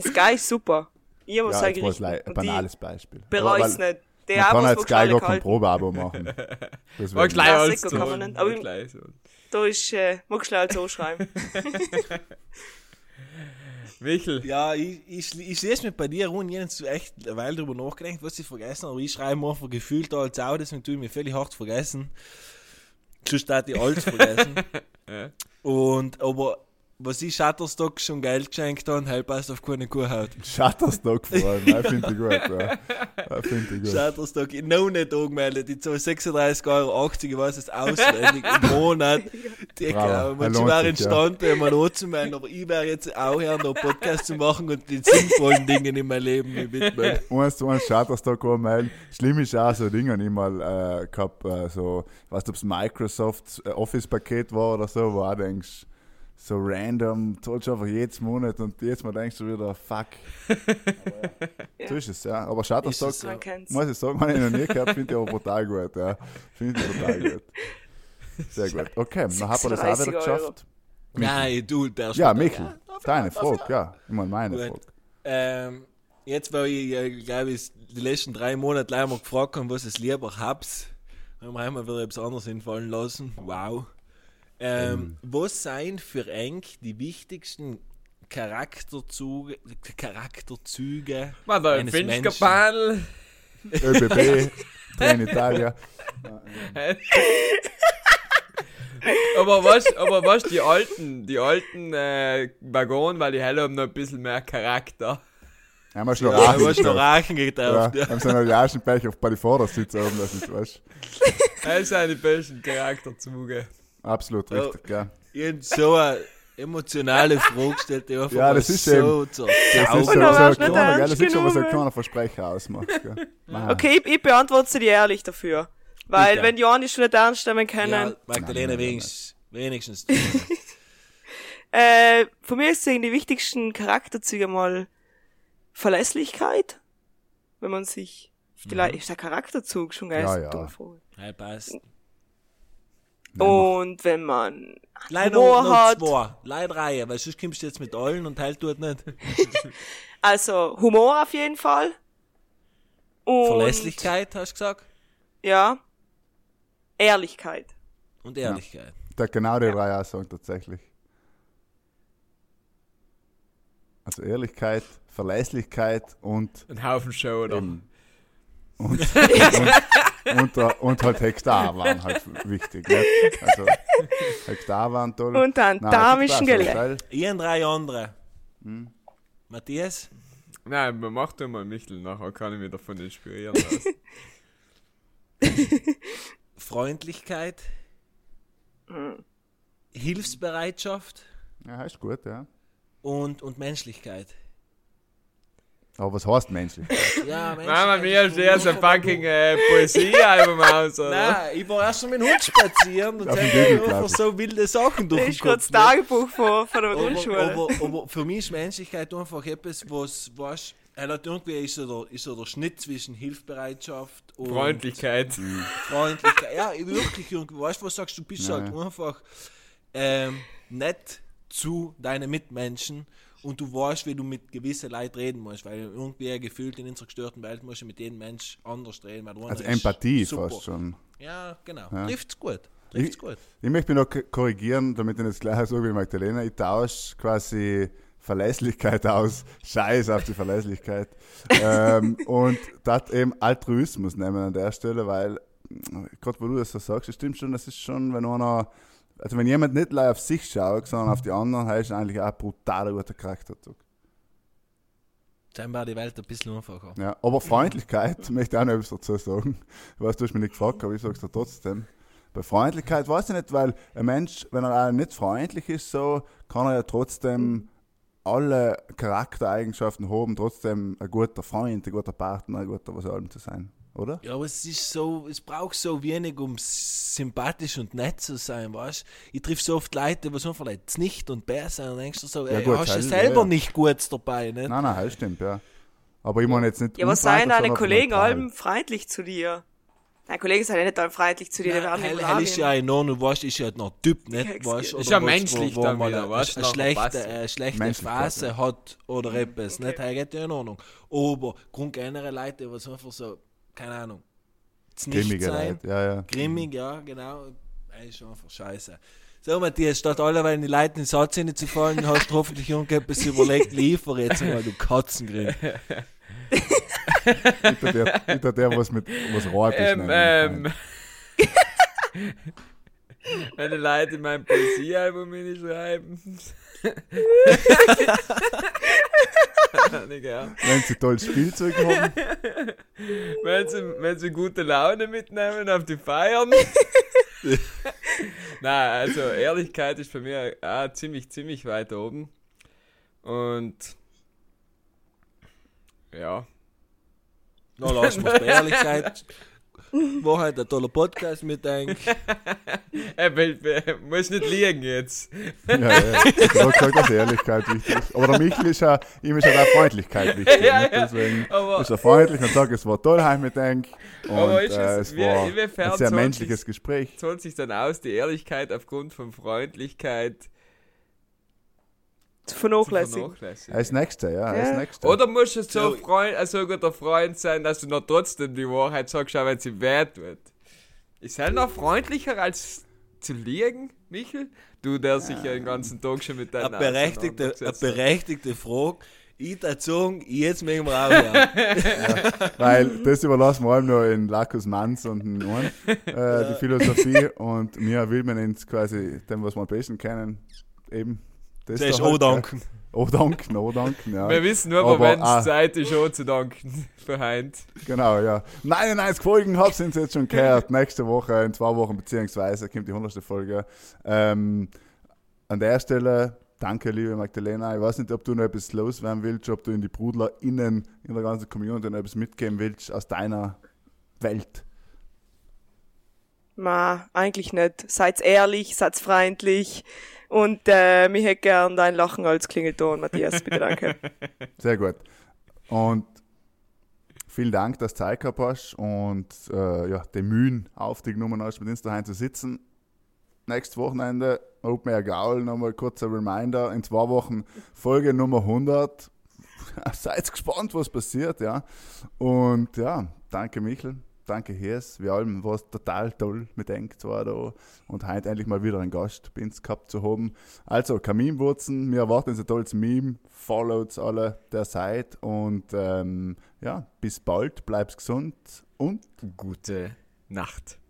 Sky ist super. Ich muss Ja, war es richtig. ein banales Beispiel. bereue es nicht. Die Man kann Abos, wo Sky gar kein. Probeabo machen. war Deswegen. gleich Ja, alles nicht, aber Da ist, äh, magst du halt so schreiben. Michel, Ja, ich, ich, ich sehe es mit bei dir rum, ich habe echt eine Weile drüber nachgedacht, was ich vergessen habe, aber ich schreibe mir einfach gefühlt als auch, deswegen tue ich mir völlig hart vergessen. Sonst hat ich alles vergessen. Und, aber was ich Shutterstock schon Geld geschenkt habe, halt passt auf keine Kuhhaut. Shutterstock vor allem, ja, finde ich gut. Ja. Finde ich gut. Shutterstock, ich noch nicht angemeldet, die zahle 36,80 Euro, ich weiß es auswendig im Monat. Die, Bravo, glaube, man lohnt wäre sich, ja. entstanden, mal anzumelden, aber ich wäre jetzt auch hier noch Podcast zu machen und den sinnvollen Dingen in meinem Leben widmen. eins zu eins Shutterstock anmelden. Schlimm ist auch so Dinge, ich mal äh, gehabt, äh, so, ich weiß nicht, ob es Microsoft äh, Office-Paket war oder so, wo auch denkst, so random, zahlst du einfach jedes Monat und jedes Mal denkst du wieder, fuck. Ja. So ist es, ja. Aber es Man kennt's. muss ich sagen, habe ich noch nie gehabt, finde ich aber brutal gut, ja. Finde ich total gut. Sehr gut. Okay, dann haben wir das auch 36 wieder geschafft. Nein, du, der Ja, Michel, deine Frage, ja. Ich meine, meine Gut. Frage. Ähm, jetzt, weil ich, äh, glaube ich, die letzten drei Monate gleich mal gefragt habe, was ich lieber hab's, haben wir einmal wieder etwas anderes einfallen lassen. Wow. Ähm, Was seien für eng die wichtigsten Charakterzüge, Charakterzüge ein eines Menschen? Panel. ÖBB, Train Italia. aber was, aber was, die alten, die alten äh, Waggon, weil die Helle haben noch ein bisschen mehr Charakter. Haben wir schon Ja, Rachen noch gekauft. Rachen Ja, getauft. Ja. haben so einen Jaschenbecher auf bei den Vordersitz oben, das ist, weißt Das sind die besten Charakterzüge. Absolut Ja. richtig, ja. Irgend so eine emotionale Frage stellt, die einfach Ja, das ist so Das zur ist so, so, das ist schon, was ein kleiner Versprecher ausmacht. Okay, ich, ich beantworte dir ehrlich dafür. Weil, Bitte. wenn die anderen schon nicht ernst nehmen können, Ja, Magdalena Nein, nein, nein, wenigstens. wenigstens. äh, von mir sind die wichtigsten Charakterzüge mal Verlässlichkeit. Wenn man sich, vielleicht ist der Charakterzug schon geil. Ja, ist ja. dumm vor. Ja, Und wenn man Leider Humor hat, zwei. Leider Reihe, weil sonst kommst du jetzt mit allen und halt tut nicht. also Humor auf jeden Fall. Und, Verlässlichkeit, hast du gesagt? Ja. Ehrlichkeit. Und Ehrlichkeit. Da genau die drei auch sagen, tatsächlich. Also Ehrlichkeit, Verlässlichkeit und Ein Haufen Show, oder? Und, und, und, und halt Hektar waren halt wichtig. Nicht? Also Hektar waren toll. Und dann Nein, damischen Gele. und drei andere. Hm. Matthias? Nein, man macht mal Michel, nachher kann ich mich davon inspirieren lassen. Freundlichkeit. Hilfsbereitschaft Ja, ist gut, ja. und, und Menschlichkeit. Aber was heißt menschlich? Ja, Mama, Menschlichkeit mir ist steht so ein fucking äh, Poesiealbum aus, oder? Nein, ich war erst schon mit dem Hund spazieren und dem habe einfach so wilde Sachen durch Das den ist gerade Kopf. das Tagebuch von, von der aber, Grundschule. aber, aber für mich ist Menschlichkeit einfach etwas, was, was er hat irgendwie ist so, der, ist so der Schnitt zwischen Hilfsbereitschaft und Freundlichkeit. Freundlichkeit. ja, wirklich irgendwie, weißt du, was sagst du, bist Nein. halt einfach ähm, nett zu deinen Mitmenschen und du weißt, wie du mit gewissen Leuten reden musst, weil irgendwie gefühlt in unserer gestörten Welt musst du mit jedem Mensch anders reden. Also Empathie super. fast schon. Ja, genau. Ja. Trifft's gut. Trifft's Ich- gut. Ich möchte mich noch korrigieren, damit ich das gleiche sage wie Magdalena. Ich tausche quasi Verlässlichkeit aus. Scheiß auf die Verlässlichkeit. ähm, und das eben Altruismus nehmen an der Stelle, weil, gerade wo du das so sagst, es stimmt schon, das ist schon, wenn einer, also wenn jemand nicht allein auf sich schaut, sondern auf die anderen, heißt es eigentlich auch ein brutaler guter Charakterzug. Dann war die Welt ein bisschen einfacher. Ja, aber Freundlichkeit, möchte ich auch noch etwas dazu sagen. Ich weiß, du hast mich nicht gefragt, aber ich sage es dir trotzdem. Bei Freundlichkeit weiß ich nicht, weil ein Mensch, wenn er auch nicht freundlich ist, so, kann er ja trotzdem alle Charaktereigenschaften haben, trotzdem ein guter Freund, ein guter Partner, ein guter was allem zu sein, oder? Ja, aber es ist so, es braucht so wenig, um sympathisch und nett zu sein, weißt Ich triff so oft Leute, die so vielleicht nicht und bär sind und denkst du so, Ja, ey, gut, hast du halt, selber ja. nicht gut dabei, ne? Nein, nein, das stimmt, ja. Aber ich meine jetzt nicht. Ja, was seien deine Kollegen allem freundlich zu dir? Deine Kollegen sind ja nicht allem freundlich zu dir, die werden Hell, im hell ist ja ein Non, weißt ist ja noch ein Typ, nicht? Weißt, Ist ja menschlich dann mal wieder, eine, weißt, eine schlechte, eine schlechte Menschlichkeit, Phase ja. hat oder etwas, nicht? Das geht ja in Ordnung. Aber Grund generell Leute, was einfach so, keine Ahnung, sein, Leute, ja, ja. grimmig, ja, genau, das ist einfach scheiße. So, Matthias, statt allerweil die Leute in zu fallen, hast du hoffentlich irgendetwas überlegt, liefer jetzt mal, du Katzengrill. Hinter der, hinter der was mit was Rohr Ähm, ähm. Meine Leute in meinem Poesiealbum schreiben. Wenn sie tolles Spielzeug haben. wenn, sie, wenn sie gute Laune mitnehmen auf die Feiern. Nein, also Ehrlichkeit ist bei mir auch ziemlich, ziemlich weit oben. Und ja. Na, lass mal bei Ehrlichkeit. War halt ein toller Podcast mit euch. Er will, muss nicht liegen jetzt. Ja, ja. Ich habe gesagt, dass Ehrlichkeit wichtig ist. Aber der Michel ist ja, ihm ist ja auch Freundlichkeit wichtig. Ja, ja. Deswegen Aber- ist er freundlich und sagt, es war toll heim mit. Und Aber ist äh, es- es wie- war ein sehr menschliches sich's- Gespräch. Zahlt sich dann aus, die Ehrlichkeit aufgrund von Freundlichkeit Zu vernachlässigen. Als Nächster, ja, als Ja. Nächster. Oder musst du so, Freund, ein so guter Freund sein, dass du noch trotzdem die Wahrheit sagst, auch wenn sie weh tut? Ist er noch freundlicher als zu liegen, Michel? Du, der sich ja den ganzen Tag schon mit deinen Eine berechtigte, eine berechtigte Frage. Ich dazu sagen, jetzt müssen wir auch hören. Weil das überlassen wir allem noch in Lacus Manns und den Ohren, äh, die Philosophie. Und wir widmen uns quasi dem, was wir am besten kennen. Eben. Das Das ist da halt, auch danken. Ja. Oh, danken, oh, danken, ja. Wir wissen nur, Aber, wenn es ah. Zeit ist, schon zu danken. Für Heint. Genau, ja. 99 Folgen habt ihr jetzt schon gehört. Nächste Woche, in zwei Wochen, beziehungsweise kommt die 100. Folge. Ähm, an der Stelle, danke, liebe Magdalena. Ich weiß nicht, ob du noch etwas loswerden willst, ob du in die BrudlerInnen, in der ganzen Community noch etwas mitgeben willst aus deiner Welt. Ma, eigentlich nicht. Seid ehrlich, seid freundlich. Und äh, mir hätte gern dein Lachen als Klingelton, Matthias. Bitte danke. Sehr gut. Und vielen Dank, dass du Zeit gehabt hast und äh, ja, die Mühen auf dich genommen hast, mit uns daheim zu sitzen. Nächstes Wochenende Open Air Gaul, nochmal kurzer Reminder, in zwei Wochen Folge Nummer 100. Seid gespannt, was passiert, ja. Und ja, danke Michel, danke Hirs, wir allem war es total toll mit Denk zwar da und heute endlich mal wieder einen Gast bei uns gehabt zu haben. Also Kaminwurzen, wir erwarten ein tolles Meme, followt alle der Seite und ähm, ja, bis bald, bleib's gesund und Gute Nacht.